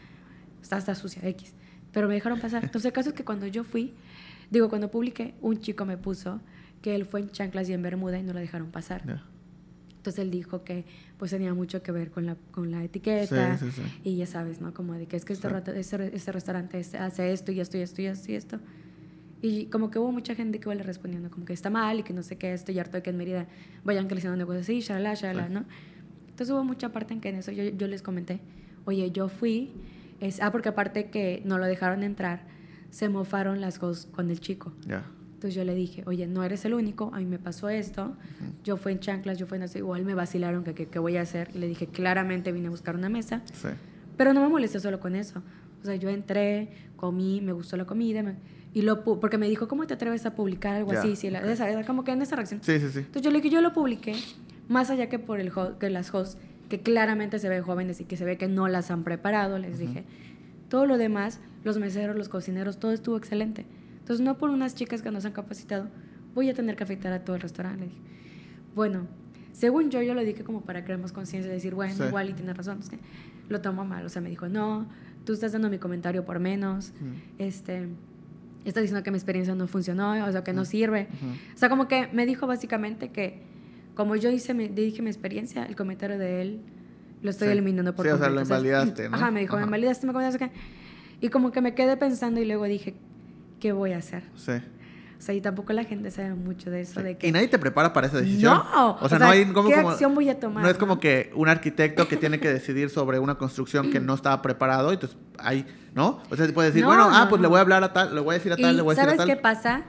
Está hasta sucia, X. Pero me dejaron pasar. Entonces el caso es que cuando yo fui, digo, cuando publiqué, un chico me puso que él fue en chanclas y en bermuda y no lo dejaron pasar. Entonces él dijo que pues tenía mucho que ver con la, con la etiqueta. Sí, sí, sí. Y ya sabes, ¿no? Como de que es que este, este, este restaurante hace esto y esto y esto y esto y esto. Y como que hubo mucha gente que iba respondiendo como que está mal y que no sé qué, estoy harto de que en Mérida vayan creciendo negocios así, shalala, shalala. ¿no? Entonces hubo mucha parte en que en eso yo, yo les comenté, oye, yo fui, es, ah, porque aparte que no lo dejaron entrar, se mofaron las cosas con el chico. Ya. Entonces yo le dije, oye, no eres el único, a mí me pasó esto, yo fui en chanclas, yo fui en eso, igual me vacilaron que qué voy a hacer. Y le dije, claramente vine a buscar una mesa, Sí. pero no me molesté solo con eso. O sea, yo entré, comí, me gustó la comida, me- y lo porque me dijo, ¿cómo te atreves a publicar algo así? Si la- ok. esa- esa- como que en esa reacción. Sí, sí, sí. Entonces yo le dije, yo lo publiqué, más allá que por el que las hosts, que claramente se ven jóvenes y que se ve que no las han preparado, les dije. Todo lo demás, los meseros, los cocineros, todo estuvo excelente. Entonces no por unas chicas que nos han capacitado, voy a tener que afectar a todo el restaurante. Le dije. Bueno, según yo, yo lo dije como para crear más conciencia, decir, bueno, Sí. igual y tienes razón. Que lo tomo mal. O sea, me dijo, no, tú estás dando mi comentario por menos. Este, estás diciendo que mi experiencia no funcionó, o sea, que no sirve. Ujú. O sea, como que me dijo básicamente que como yo hice dije mi experiencia, el comentario de él lo estoy Sí. eliminando por Sí, o sea, lo completo. invalidaste, ¿no? Ajá, me dijo, me Ajá. invalidaste, me comentaste. Y como que me quedé pensando y luego dije, ¿qué voy a hacer? Sí. O sea, y tampoco la gente sabe mucho de eso, de que... Y nadie te prepara para esa decisión. No, O sea, no hay como, ¿qué como- acción voy a tomar? No es no? como que un arquitecto que tiene que decidir sobre una construcción que no estaba preparado, y entonces ahí, ¿no? O sea, te puede decir, No, bueno, ah, pues le voy a hablar a tal, le voy a decir a tal, Y le voy a decir a ¿sabes tal. qué pasa?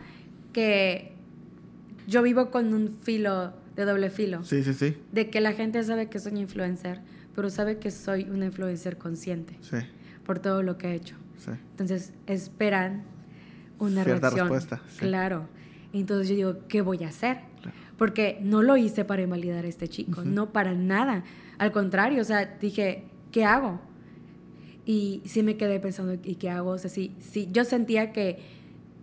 Que yo vivo con un filo de doble filo. Sí, sí, sí. De que la gente sabe que soy influencer, pero sabe que soy una influencer consciente Sí, por todo lo que he hecho. sí. Entonces esperan una Cierta reacción. respuesta, sí. Claro. Entonces yo digo, ¿qué voy a hacer? Claro. Porque no lo hice para invalidar a este chico, no para nada. Al contrario, o sea, dije, ¿qué hago? Y sí me quedé pensando, ¿y qué hago? O sea, sí, sí, yo sentía que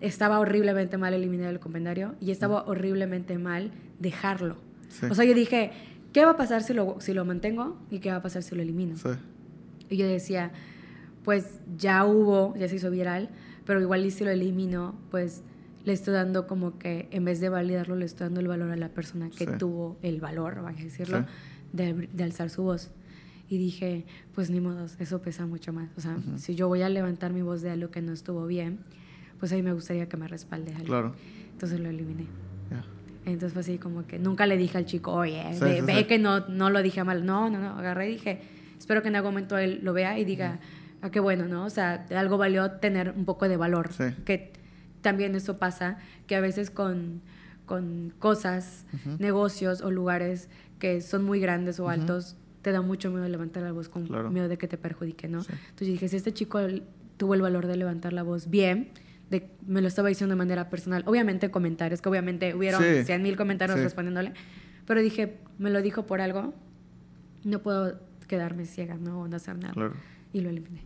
estaba horriblemente mal eliminar el comentario y estaba horriblemente mal dejarlo. Sí. O sea, yo dije, ¿qué va a pasar si lo, si lo mantengo y qué va a pasar si lo elimino? Sí. Y yo decía, pues ya hubo, ya se hizo viral, pero igual y si lo elimino, pues le estoy dando como que en vez de validarlo, le estoy dando el valor a la persona que Sí. tuvo el valor, vaya a decirlo, Sí. de, de alzar su voz. Y dije, pues ni modos, eso pesa mucho más. O sea, si yo voy a levantar mi voz de algo que no estuvo bien, pues ahí me gustaría que me respalde alguien. Claro. Entonces lo eliminé. Ya. Entonces fue así como que nunca le dije al chico, oye, Sí, ve, ve que no, no lo dije mal. No, no, no, agarré y dije, espero que en algún momento él lo vea y diga, ah, qué bueno, ¿no? O sea, algo valió tener un poco de valor. Sí. Que también eso pasa, que a veces con, con cosas, negocios o lugares que son muy grandes o altos, te da mucho miedo levantar la voz con Claro. miedo de que te perjudique, ¿no? Sí. Entonces dije, si este chico tuvo el valor de levantar la voz bien, de, me lo estaba diciendo de manera personal, obviamente en comentarios, que obviamente hubieron Sí. 100 mil comentarios Sí. respondiéndole, pero dije, me lo dijo por algo, no puedo quedarme ciega, ¿no? No hacer nada. Claro. Y lo eliminé.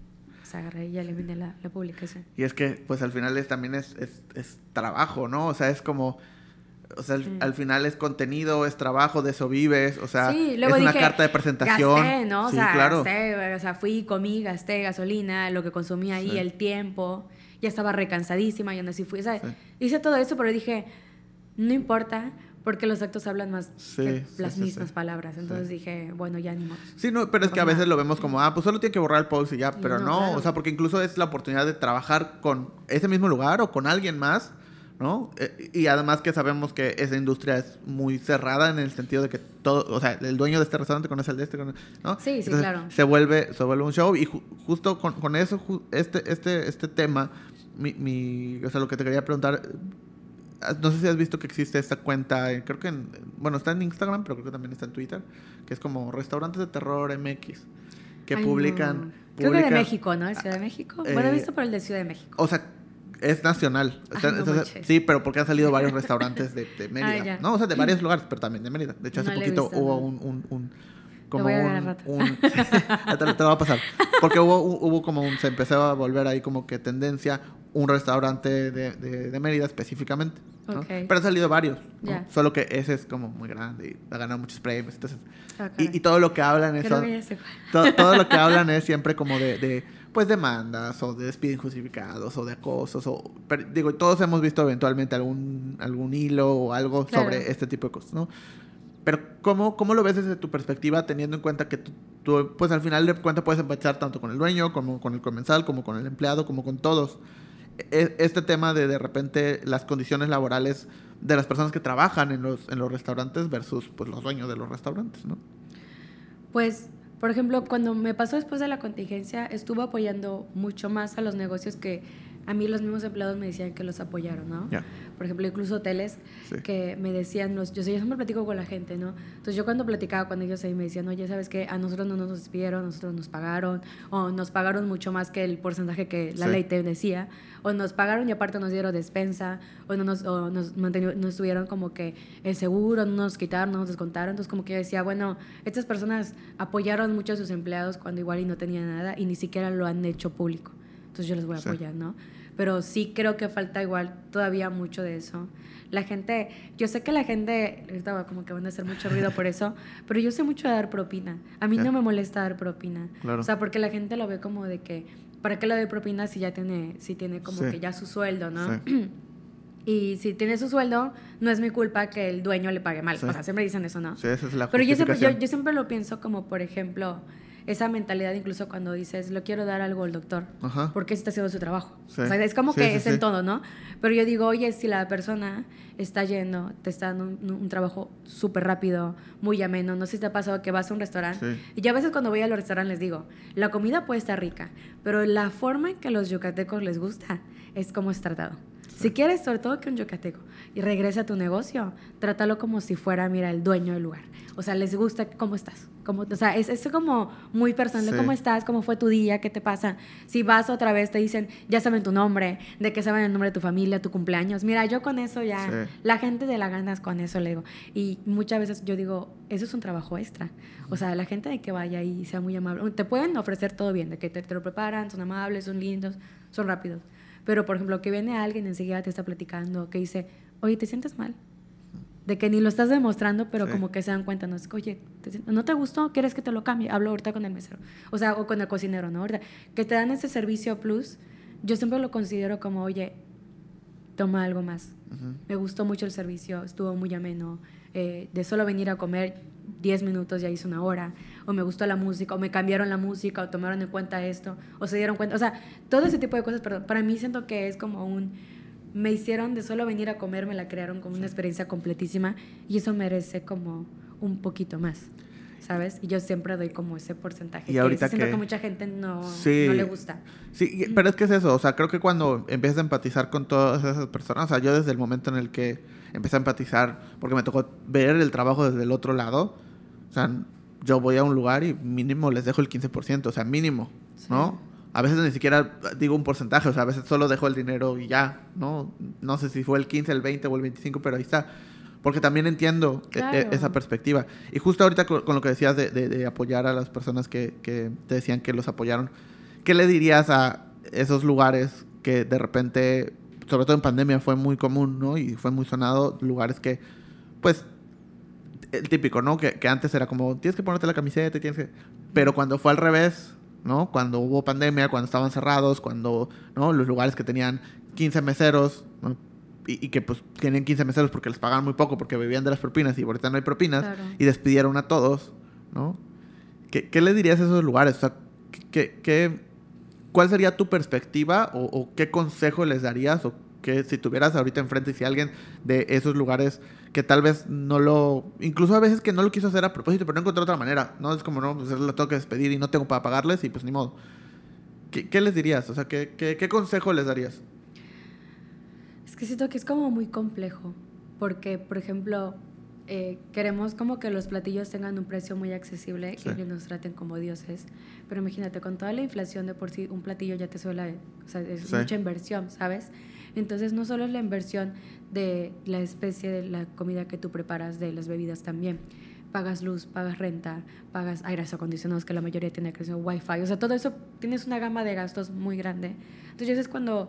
Sea, agarré y ya eliminé la, la publicación. Y es que, pues al final es, también es, es, es trabajo, ¿no? O sea, es como. O sea, al, Sí. al final es contenido, es trabajo, de eso vives. O sea, sí, es luego una dije, carta de presentación. Gasté, ¿no? O sí, sea, claro. gasté, o sea, fui, comí, gasté gasolina, lo que consumí ahí, el tiempo. Ya estaba recansadísima y aún así fui. O sea, hice todo eso, pero dije, no importa, Porque los actos hablan más Sí, que sí, las sí, mismas sí. palabras. Entonces Sí. dije, bueno, ya ni. Sí, no, pero es que a veces lo vemos como, ah, pues solo tiene que borrar el post y ya, pero no, no, claro. o sea, porque incluso es la oportunidad de trabajar con ese mismo lugar o con alguien más, ¿no? Eh, y además que sabemos que esa industria es muy cerrada en el sentido de que todo, o sea, el dueño de este restaurante conoce el de este, ¿no? Sí, sí, Entonces, claro. Se vuelve, se vuelve un show y ju- justo con, con eso, ju- este, este, este tema, mi, mi, o sea, lo que te quería preguntar, no sé si has visto que existe esta cuenta, eh, creo que, en, bueno, está en Instagram, pero creo que también está en Twitter, que es como Restaurantes de Terror MX, que Ay, publican... no. Creo que de México, ¿no? ¿De Ciudad de México? bueno, he Eh, visto por el de Ciudad de México. O sea, es nacional. Ay, no sí, pero porque han salido varios restaurantes de, de Mérida. Ah, no, o sea, de varios lugares, pero también de Mérida. De hecho, hace No poquito visto, hubo un, un, un- como voy a un, te, lo- te lo va a pasar. Porque hubo, hubo como un, se empezó a volver ahí como que tendencia un restaurante de, de, de Mérida específicamente. Pero han salido varios. Solo que ese es como muy grande y ha ganado muchos premios. Entonces, Ah, y, y todo lo que hablan es... Todo, todo lo que hablan es siempre como de, de, pues demandas o de despidos injustificados o de acosos o pero, digo todos hemos visto eventualmente algún algún hilo o algo Claro. sobre este tipo de cosas no pero cómo cómo lo ves desde tu perspectiva teniendo en cuenta que tú, tú, pues al final de cuentas puedes empachar tanto con el dueño como con el comensal como con el empleado como con todos este tema de de repente las condiciones laborales de las personas que trabajan en los en los restaurantes versus pues los dueños de los restaurantes no Pues, por ejemplo, cuando me pasó después de la contingencia, estuve apoyando mucho más a los negocios que a mí los mismos empleados me decían que los apoyaron, ¿no? Ya. Por ejemplo, incluso hoteles Sí. que me decían, los, yo, yo siempre platico con la gente, ¿no? Entonces yo cuando platicaba con ellos ahí me decían, oye, ¿sabes qué? A nosotros no nos despidieron, a nosotros nos pagaron, o nos pagaron mucho más que el porcentaje que la Sí. ley te decía, o nos pagaron y aparte nos dieron despensa, o, no nos, o nos, manteni- nos tuvieron como que el seguro, no nos quitaron, no nos descontaron. Entonces como que yo decía, bueno, estas personas apoyaron mucho a sus empleados cuando igual y no tenían nada y ni siquiera lo han hecho público. Entonces yo les voy a Sí. apoyar, ¿no? Pero sí creo que falta igual todavía mucho de eso. La gente, yo sé que la gente, ahorita como que van a hacer mucho ruido por eso, pero yo sé mucho de dar propina. A mí no me molesta dar propina. Claro. O sea, porque la gente lo ve como de que, ¿para qué le doy propina si ya tiene, si tiene como Sí. que ya su sueldo, ¿no? Sí. Y si tiene su sueldo, no es mi culpa que el dueño le pague mal. Sí. O sea, siempre dicen eso, ¿no? Sí, esa es la Pero yo siempre, yo, yo siempre lo pienso como, por ejemplo, esa mentalidad incluso cuando dices, lo quiero dar algo al doctor, Ajá. porque está haciendo su trabajo. Sí. O sea, es como Sí, que sí, es en todo, ¿no? Pero yo digo, oye, si la persona está yendo, te está dando un, un trabajo súper rápido, muy ameno, no sé si te ha pasado que vas a un restaurante, y yo a veces cuando voy a los restaurantes les digo, la comida puede estar rica, pero la forma en que a los yucatecos les gusta es cómo es tratado. Si quieres, sobre todo que un yucateco, y regresa a tu negocio, trátalo como si fuera, mira, el dueño del lugar. O sea, les gusta cómo estás. Cómo, o sea, es, es como muy personal, Sí. cómo estás, cómo fue tu día, qué te pasa. Si vas otra vez, te dicen, ya saben tu nombre, de que saben el nombre de tu familia, tu cumpleaños. Mira, yo con eso ya, Sí. la gente de la ganas con eso le digo. Y muchas veces yo digo, eso es un trabajo extra. O sea, la gente de que vaya y sea muy amable. Te pueden ofrecer todo bien, de que te, te lo preparan, son amables, son lindos, son rápidos. Pero, por ejemplo, que viene alguien enseguida te está platicando, que dice, oye, ¿te sientes mal? De que ni lo estás demostrando, pero Sí. como que se dan cuenta, ¿no? Es que, oye, ¿te sient- ¿no te gustó? ¿Quieres que te lo cambie? Hablo ahorita con el mesero. O sea, o con el cocinero, ¿no? Ahorita, que te dan ese servicio plus, yo siempre lo considero como, oye, toma algo más. Me gustó mucho el servicio, estuvo muy ameno. eh, de solo venir a comer 10 minutos ya hizo una hora. O me gustó la música, o me cambiaron la música, o tomaron en cuenta esto, o se dieron cuenta. O sea, todo ese tipo de cosas, pero para mí siento que es como un. Me hicieron de solo venir a comer, me la crearon como una experiencia completísima y eso merece como un poquito más. ¿Sabes? Y yo siempre doy como ese porcentaje. Y que ahorita siento que- que mucha gente no, Sí. no le gusta. Sí, pero es que es eso, o sea, creo que cuando empiezas a empatizar con todas esas personas, o sea, yo desde el momento en el que empecé a empatizar, porque me tocó ver el trabajo desde el otro lado, o sea, yo voy a un lugar y mínimo les dejo el 15%, o sea, mínimo, ¿no? A veces ni siquiera digo un porcentaje, o sea, a veces solo dejo el dinero y ya, ¿no? No sé si fue el 15, el 20 o el 25, pero ahí está. Porque también entiendo e- e- Claro. esa perspectiva. Y justo ahorita con, con lo que decías de, de- de apoyar a las personas que, que te decían que los apoyaron, ¿qué le dirías a esos lugares que de repente, sobre todo en pandemia, fue muy común, ¿no? Y fue muy sonado, lugares que, pues, el típico, ¿no? Que, que antes era como, tienes que ponerte la camiseta, y tienes que... Pero cuando fue al revés, ¿no? Cuando hubo pandemia, cuando estaban cerrados, cuando, ¿no? Los lugares que tenían 15 meseros, ¿no? y, y que pues tienen 15 meseros porque les pagan muy poco porque vivían de las propinas y ahorita no hay propinas Claro. y despidieron a todos, ¿no? ¿Qué, qué le dirías a esos lugares? O sea, ¿qué, qué- cuál sería tu perspectiva o, qué consejo les darías o que si tuvieras ahorita enfrente, si alguien de esos lugares que tal vez no lo, incluso a veces que no lo quiso hacer a propósito, pero no encontró otra manera, ¿no? Es como, no, pues lo tengo que despedir y no tengo para pagarles y pues ni modo. ¿Qué, qué les dirías? O sea, ¿qué, qué, qué consejo les darías? Es que siento que es como muy complejo, porque, por ejemplo, eh, queremos como que los platillos tengan un precio muy accesible Sí. y que nos traten como dioses, pero imagínate, con toda la inflación de por sí, un platillo ya te suele, o sea, es Sí. mucha inversión, ¿sabes? Entonces, no solo es la inversión de la especie de la comida que tú preparas, de las bebidas también. Pagas luz, pagas renta, pagas aires acondicionados, que la mayoría tiene acceso a wifi. O sea, todo eso tienes una gama de gastos muy grande. Entonces, es cuando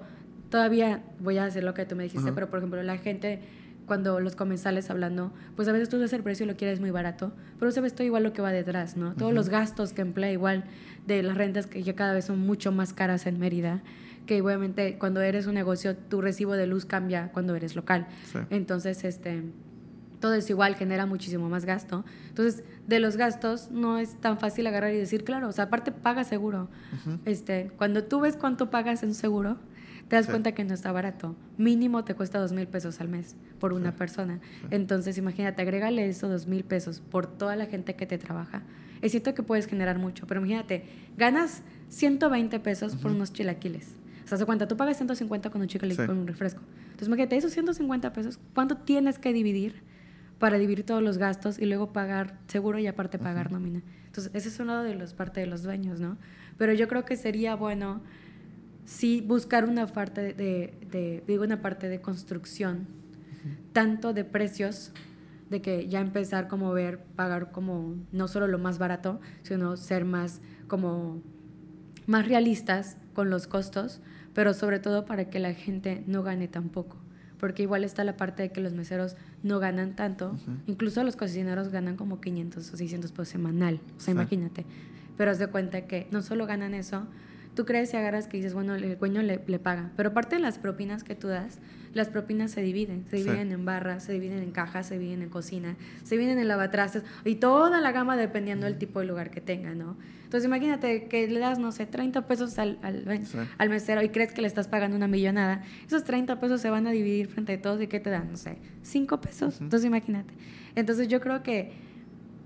todavía voy a hacer lo que tú me dijiste, Ajá. pero por ejemplo, la gente, cuando los comensales hablando, pues a veces tú ves el precio y lo quieres muy barato, pero sabes todo igual lo que va detrás, ¿no? Todos los gastos que emplea igual de las rentas que ya cada vez son mucho más caras en Mérida, que obviamente cuando eres un negocio, tu recibo de luz cambia cuando eres local. Sí. Entonces, este, todo es igual, genera muchísimo más gasto. Entonces, de los gastos no es tan fácil agarrar y decir, claro, o sea, aparte paga seguro. este, cuando tú ves cuánto pagas en seguro, te das Sí. cuenta que no está barato. Mínimo te cuesta dos mil pesos al mes por una Sí. persona. Entonces, imagínate, agrégale eso, dos mil pesos por toda la gente que te trabaja. Es cierto que puedes generar mucho, pero imagínate, ganas 120 pesos por unos chilaquiles. O sea, ¿se cuenta? Tú pagas 150 con un chilaquil Sí. con un refresco. Entonces, imagínate, esos 150 pesos, ¿cuánto tienes que dividir para dividir todos los gastos y luego pagar seguro y aparte pagar nómina? Entonces, ese es uno de los parte de los dueños, ¿no? Pero yo creo que sería bueno sí buscar una parte de, de- de- digo, una parte de construcción, tanto de precios, de que ya empezar como ver, pagar como no solo lo más barato, sino ser más como más realistas con los costos, pero sobre todo para que la gente no gane tan poco. Porque igual está la parte de que los meseros no ganan tanto, incluso los cocineros ganan como 500 o 600 pesos semanal, o sea, imagínate. Pero haz de cuenta que no solo ganan eso, tú crees y agarras que dices, bueno, el dueño le, le paga, pero aparte de las propinas que tú das, las propinas se dividen, se Sí. dividen en barras, se dividen en cajas, se dividen en cocina, se dividen en lavatrastes y toda la gama dependiendo del tipo de lugar que tenga, ¿no? Entonces imagínate que le das, no sé, 30 pesos al, al, Sí. al mesero y crees que le estás pagando una millonada, esos 30 pesos se van a dividir frente a todos y ¿qué te dan? No sé, 5 pesos. Entonces imagínate. Entonces yo creo que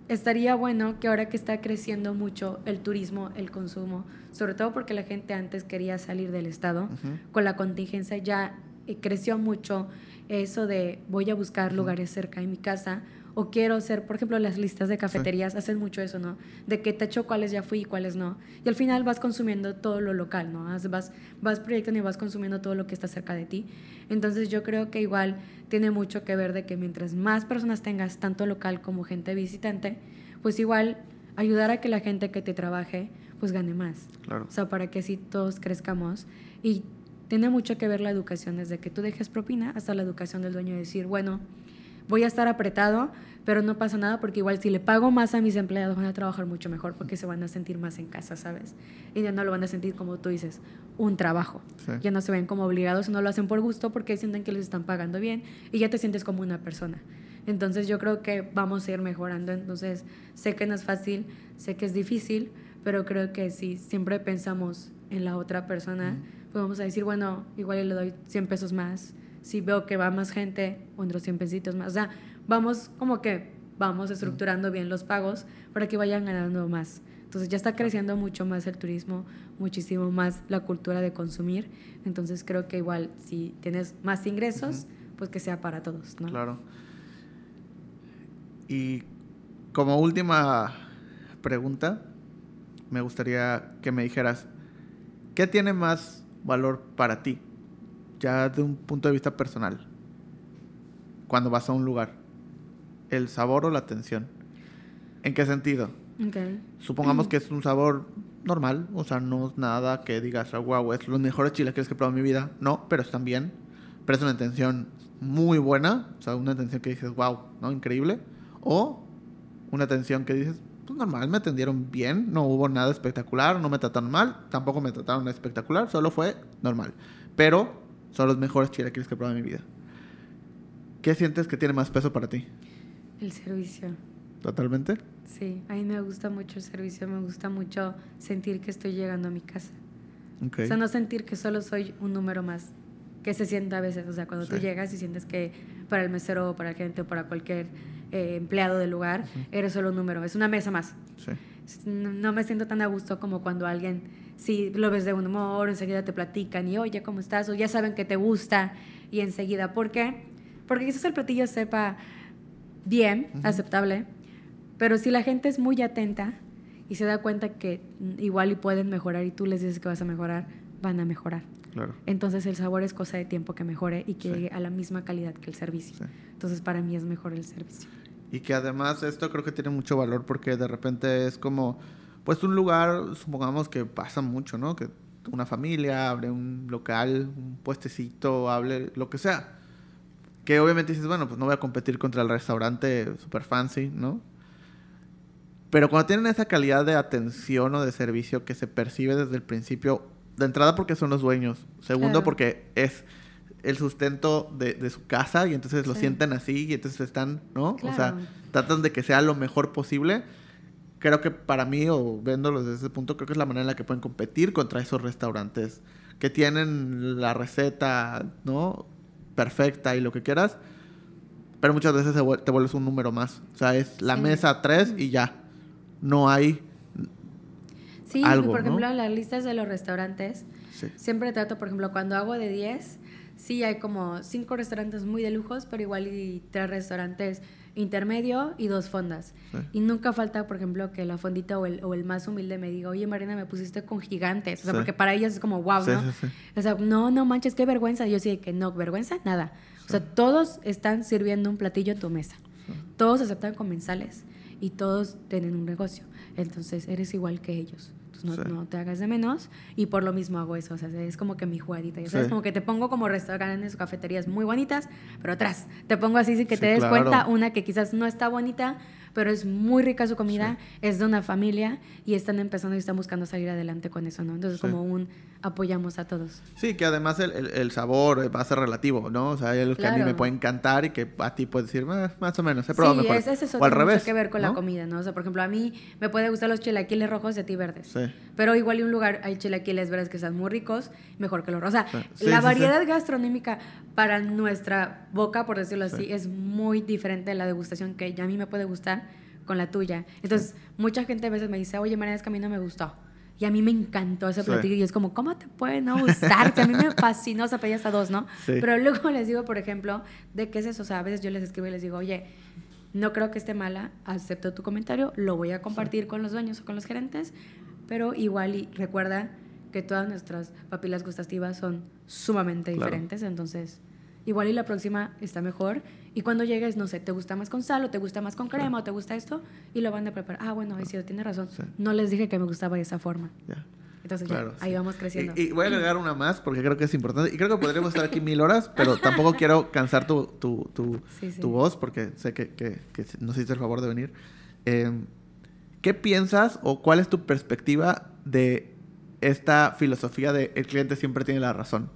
estaría bueno que ahora que está creciendo mucho el turismo, el consumo, sobre todo porque la gente antes quería salir del estado, con la contingencia ya eh, creció mucho eso de voy a buscar lugares cerca de mi casa o quiero hacer, por ejemplo, las listas de cafeterías hacen mucho eso, ¿no? De que te echo cuáles ya fui y cuáles no. Y al final vas consumiendo todo lo local, ¿no? Vas, vas proyectando y vas consumiendo todo lo que está cerca de ti. Entonces yo creo que igual tiene mucho que ver de que mientras más personas tengas, tanto local como gente visitante, pues igual ayudar a que la gente que te trabaje, pues gane más. Claro. O sea, para que así todos crezcamos. Y tiene mucho que ver la educación, desde que tú dejes propina hasta la educación del dueño de decir, bueno, voy a estar apretado, pero no pasa nada porque igual si le pago más a mis empleados van a trabajar mucho mejor porque se van a sentir más en casa, ¿sabes? Y ya no lo van a sentir como tú dices, un trabajo. Sí. Ya no se ven como obligados, no lo hacen por gusto porque sienten que les están pagando bien y ya te sientes como una persona. Entonces yo creo que vamos a ir mejorando. Entonces sé que no es fácil, sé que es difícil, pero creo que si siempre pensamos en la otra persona, pues vamos a decir, bueno, igual le doy 100 pesos más. Si veo que va más gente, otros 100 pesitos más. O sea, vamos como que vamos estructurando bien los pagos para que vayan ganando más. Entonces ya está creciendo mucho más el turismo, muchísimo más la cultura de consumir. Entonces creo que igual si tienes más ingresos, pues que sea para todos, ¿no? Claro. Y como última pregunta, me gustaría que me dijeras, ¿qué tiene más valor para ti? Ya de un punto de vista personal, cuando vas a un lugar. ¿El sabor o la atención? ¿En qué sentido? Supongamos que es un sabor normal, o sea, no es nada que digas, wow, es los mejores chilaquiles que he probado en mi vida. No, pero están bien. Pero es una atención muy buena, o sea, una atención que dices, wow, ¿no? Increíble. O una atención que dices, pues normal, me atendieron bien, no hubo nada espectacular, no me trataron mal, tampoco me trataron espectacular, solo fue normal. Pero son los mejores chilaquiles que he probado en mi vida. ¿Qué sientes que tiene más peso para ti? El servicio. ¿Totalmente? Sí, a mí me gusta mucho el servicio, me gusta mucho sentir que estoy llegando a mi casa. Ok. O sea, no sentir que solo soy un número más, que se sienta a veces, o sea, cuando tú Sí. llegas y sientes que para el mesero o para el gente o para cualquier eh, empleado del lugar, eres solo un número, es una mesa más. Sí. No, no me siento tan a gusto como cuando alguien, si lo ves de un humor, enseguida te platican y oye, ¿cómo estás? O ya saben que te gusta y enseguida, ¿por qué? Porque quizás el platillo sepa bien, aceptable, pero si la gente es muy atenta y se da cuenta que igual y pueden mejorar y tú les dices que vas a mejorar, van a mejorar. Claro. Entonces el sabor es cosa de tiempo que mejore y que Sí. llegue a la misma calidad que el servicio. Sí. Entonces para mí es mejor el servicio. Y que además esto creo que tiene mucho valor porque de repente es como, pues un lugar, supongamos que pasa mucho, ¿no? Que una familia abre un local, un puestecito, hable lo que sea. Que obviamente dices, bueno, pues no voy a competir contra el restaurante super fancy, ¿no? Pero cuando tienen esa calidad de atención o de servicio que se percibe desde el principio, de entrada porque son los dueños, segundo Claro. porque es el sustento de, de su casa y entonces lo Sí. sienten así y entonces están, ¿no? O sea, tratan de que sea lo mejor posible. Creo que para mí, o viéndolo desde ese punto, creo que es la manera en la que pueden competir contra esos restaurantes que tienen la receta, ¿no? Perfecta y lo que quieras. Pero muchas veces te vuelves un número más. O sea, es la Sí. mesa 3 y ya. No hay... Sí, Algo, por ¿no? ejemplo, en las listas de los restaurantes, Sí. siempre trato, por ejemplo, cuando hago de 10, sí hay como cinco restaurantes muy de lujos, pero igual y tres restaurantes intermedio y dos fondas. Sí. Y nunca falta, por ejemplo, que la fondita o el, o el más humilde me diga, oye Marina, me pusiste con gigantes. O sea, Sí. porque para ellos es como, wow, ¿no? O sea, no, no manches, qué vergüenza. Yo sí que no, vergüenza, nada. O sea, todos están sirviendo un platillo en tu mesa. Todos aceptan comensales y todos tienen un negocio. Entonces, eres igual que ellos. Entonces, no, Sí. no te hagas de menos y por lo mismo hago eso. O sea, es como que mi jugadita. Ya sabes, Sí. como que te pongo como restaurantes o cafeterías muy bonitas, pero atrás. Te pongo así sin que Sí, te des claro. cuenta una que quizás no está bonita, pero es muy rica su comida, es de una familia y están empezando y están buscando salir adelante con eso, ¿no? Entonces, Sí. como un apoyamos a todos. Sí, que además el, el- el sabor va a ser relativo, ¿no? O sea, hay algo que a mí Claro. me puede encantar y que a ti puedes decir, "Ah, más o menos, he probado sí, mejor. es, es eso o al revés. mucho que ver con la ¿no? comida, ¿no? O sea, por ejemplo, a mí me puede gustar los chilaquiles rojos y a ti verdes. Sí. Pero igual en un lugar hay chilaquiles verdes que están muy ricos, mejor que los rojos. O sea, Sí, sí, la sí, variedad gastronómica para nuestra boca, por decirlo así, Sí. es muy diferente de la degustación que ya a mí me puede gustar con la tuya. Entonces, mucha gente a veces me dice, oye, Mariana, es que a mí no me gustó. Y a mí me encantó ese Sí. platillo. Y es como, ¿cómo te puede no gustar? Que a mí me fascinó, o sea, pedí hasta dos, ¿no? Sí. Pero luego les digo, por ejemplo, de qué es eso. O sea, a veces yo les escribo y les digo, oye, no creo que esté mala, acepto tu comentario, lo voy a compartir con los dueños o con los gerentes, pero igual y recuerda que todas nuestras papilas gustativas son sumamente Claro. diferentes, entonces igual y la próxima está mejor y cuando llegues, no sé, te gusta más con sal o te gusta más con crema o te gusta esto y lo van a preparar. Ah, bueno, ahí sí, tiene razón. Sí. No les dije que me gustaba de esa forma. Ya. Entonces Claro, ya, ahí sí. vamos creciendo. Y, y voy a agregar una más porque creo que es importante. Y creo que podríamos estar aquí mil horas, pero tampoco quiero cansar tu, tu, tu, sí. tu voz porque sé que, que, que nos hiciste el favor de venir. Eh, ¿Qué piensas o cuál es tu perspectiva de esta filosofía de el cliente siempre tiene la razón?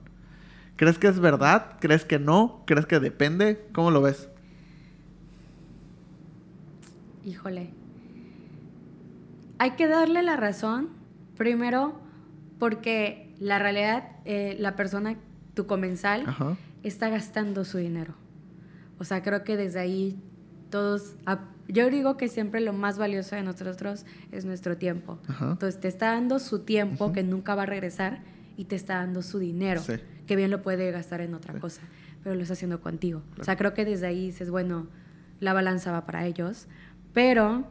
¿Crees que es verdad? ¿Crees que no? ¿Crees que depende? ¿Cómo lo ves? Híjole. Hay que darle la razón, primero, porque la realidad, eh, la persona, tu comensal, Ajá. está gastando su dinero. O sea, creo que desde ahí todos... ap- Yo digo que siempre lo más valioso de nosotros es nuestro tiempo. Ajá. Entonces te está dando su tiempo que nunca va a regresar y te está dando su dinero, Sí. Que bien lo puede gastar en otra Sí. cosa, pero lo está haciendo contigo. O sea, creo que desde ahí dices, bueno, la balanza va para ellos, pero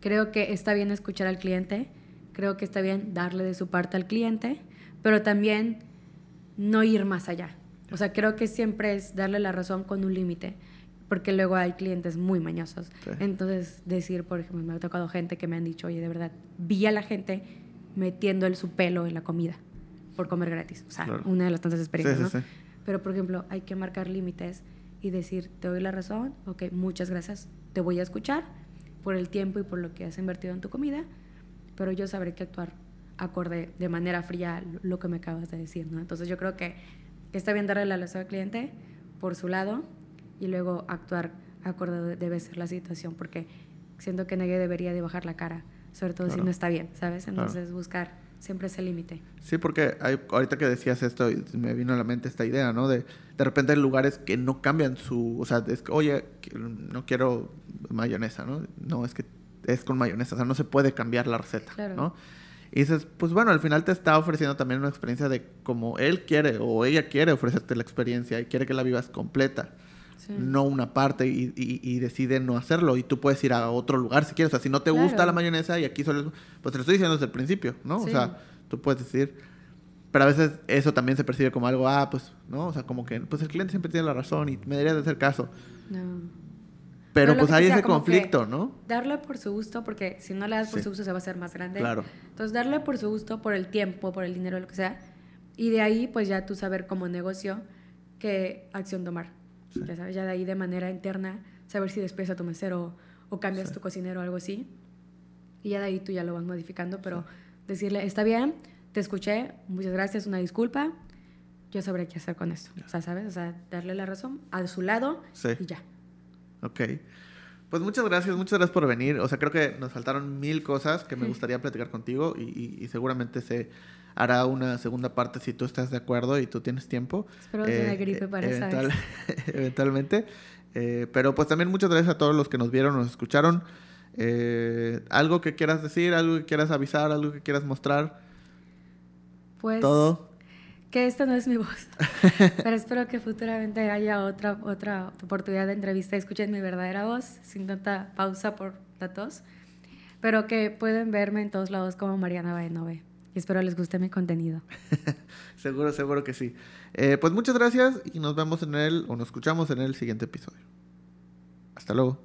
creo que está bien escuchar al cliente, creo que está bien darle de su parte al cliente, pero también no ir más allá. O sea, creo que siempre es darle la razón con un límite, porque luego hay clientes muy mañosos. Sí. Entonces, decir, por ejemplo, me ha tocado gente que me han dicho, oye, de verdad, vi a la gente metiendo el su pelo en la comida por comer gratis. O sea, Claro. una de las tantas experiencias, Sí, sí, ¿no? sí. Pero, por ejemplo, hay que marcar límites y decir, te doy la razón, ok, muchas gracias, te voy a escuchar por el tiempo y por lo que has invertido en tu comida, pero yo sabré que actuar acorde de manera fría lo que me acabas de decir, ¿no? Entonces yo creo que está bien darle la razón al cliente por su lado y luego actuar acorde debe ser la situación, porque siento que nadie debería de bajar la cara, sobre todo si no está bien, ¿sabes? Entonces buscar siempre ese límite. Sí, porque hay, ahorita que decías esto, me vino a la mente esta idea, ¿no? De de repente hay lugares que no cambian su, o sea, es oye, no quiero mayonesa, ¿no? No, es que es con mayonesa, o sea, no se puede cambiar la receta, ¿no? Y dices, pues bueno, al final te está ofreciendo también una experiencia de como él quiere o ella quiere ofrecerte la experiencia y quiere que la vivas completa no una parte y, decide no hacerlo. Y tú puedes ir a otro lugar si quieres. O sea, si no te gusta la mayonesa y aquí solo... Pues te lo estoy diciendo desde el principio, ¿no? O sea, tú puedes decir... Pero a veces eso también se percibe como algo, ah, pues, ¿no? O sea, como que, pues el cliente siempre tiene la razón y me debería de hacer caso. No. Pero, pues hay ese conflicto, ¿no? Darle por su gusto, porque si no le das por su gusto se va a hacer más grande. Claro. Entonces, darle por su gusto, por el tiempo, por el dinero, lo que sea. Y de ahí, pues ya tú saber como negocio qué acción tomar. Ya sabes, ya de ahí de manera interna, saber si después a tu mesero o cambias tu cocinero o algo así. Y ya de ahí tú ya lo vas modificando, pero decirle, está bien, te escuché, muchas gracias, una disculpa, yo sabré qué hacer con esto. O sea, ¿sabes? O sea, darle la razón a su lado y ya. Ok. Pues muchas gracias, muchas gracias por venir. O sea, creo que nos faltaron mil cosas que me gustaría platicar contigo y, y seguramente se hará una segunda parte si tú estás de acuerdo y tú tienes tiempo. Espero que eh, gripe para eventual, Eventualmente. Eh, pero pues también muchas gracias a todos los que nos vieron, nos escucharon. Eh, algo que quieras decir, algo que quieras avisar, algo que quieras mostrar. Pues todo. Que esta no es mi voz. pero espero que futuramente haya otra, otra oportunidad de entrevista escuchen mi verdadera voz sin tanta pausa por la tos. Pero que pueden verme en todos lados como Mariana Baenove espero les guste mi contenido. seguro, seguro que sí. Eh, pues muchas gracias y nos vemos en el, o nos escuchamos en el siguiente episodio. Hasta luego.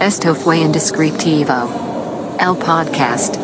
Esto fue Indescriptivo. El podcast.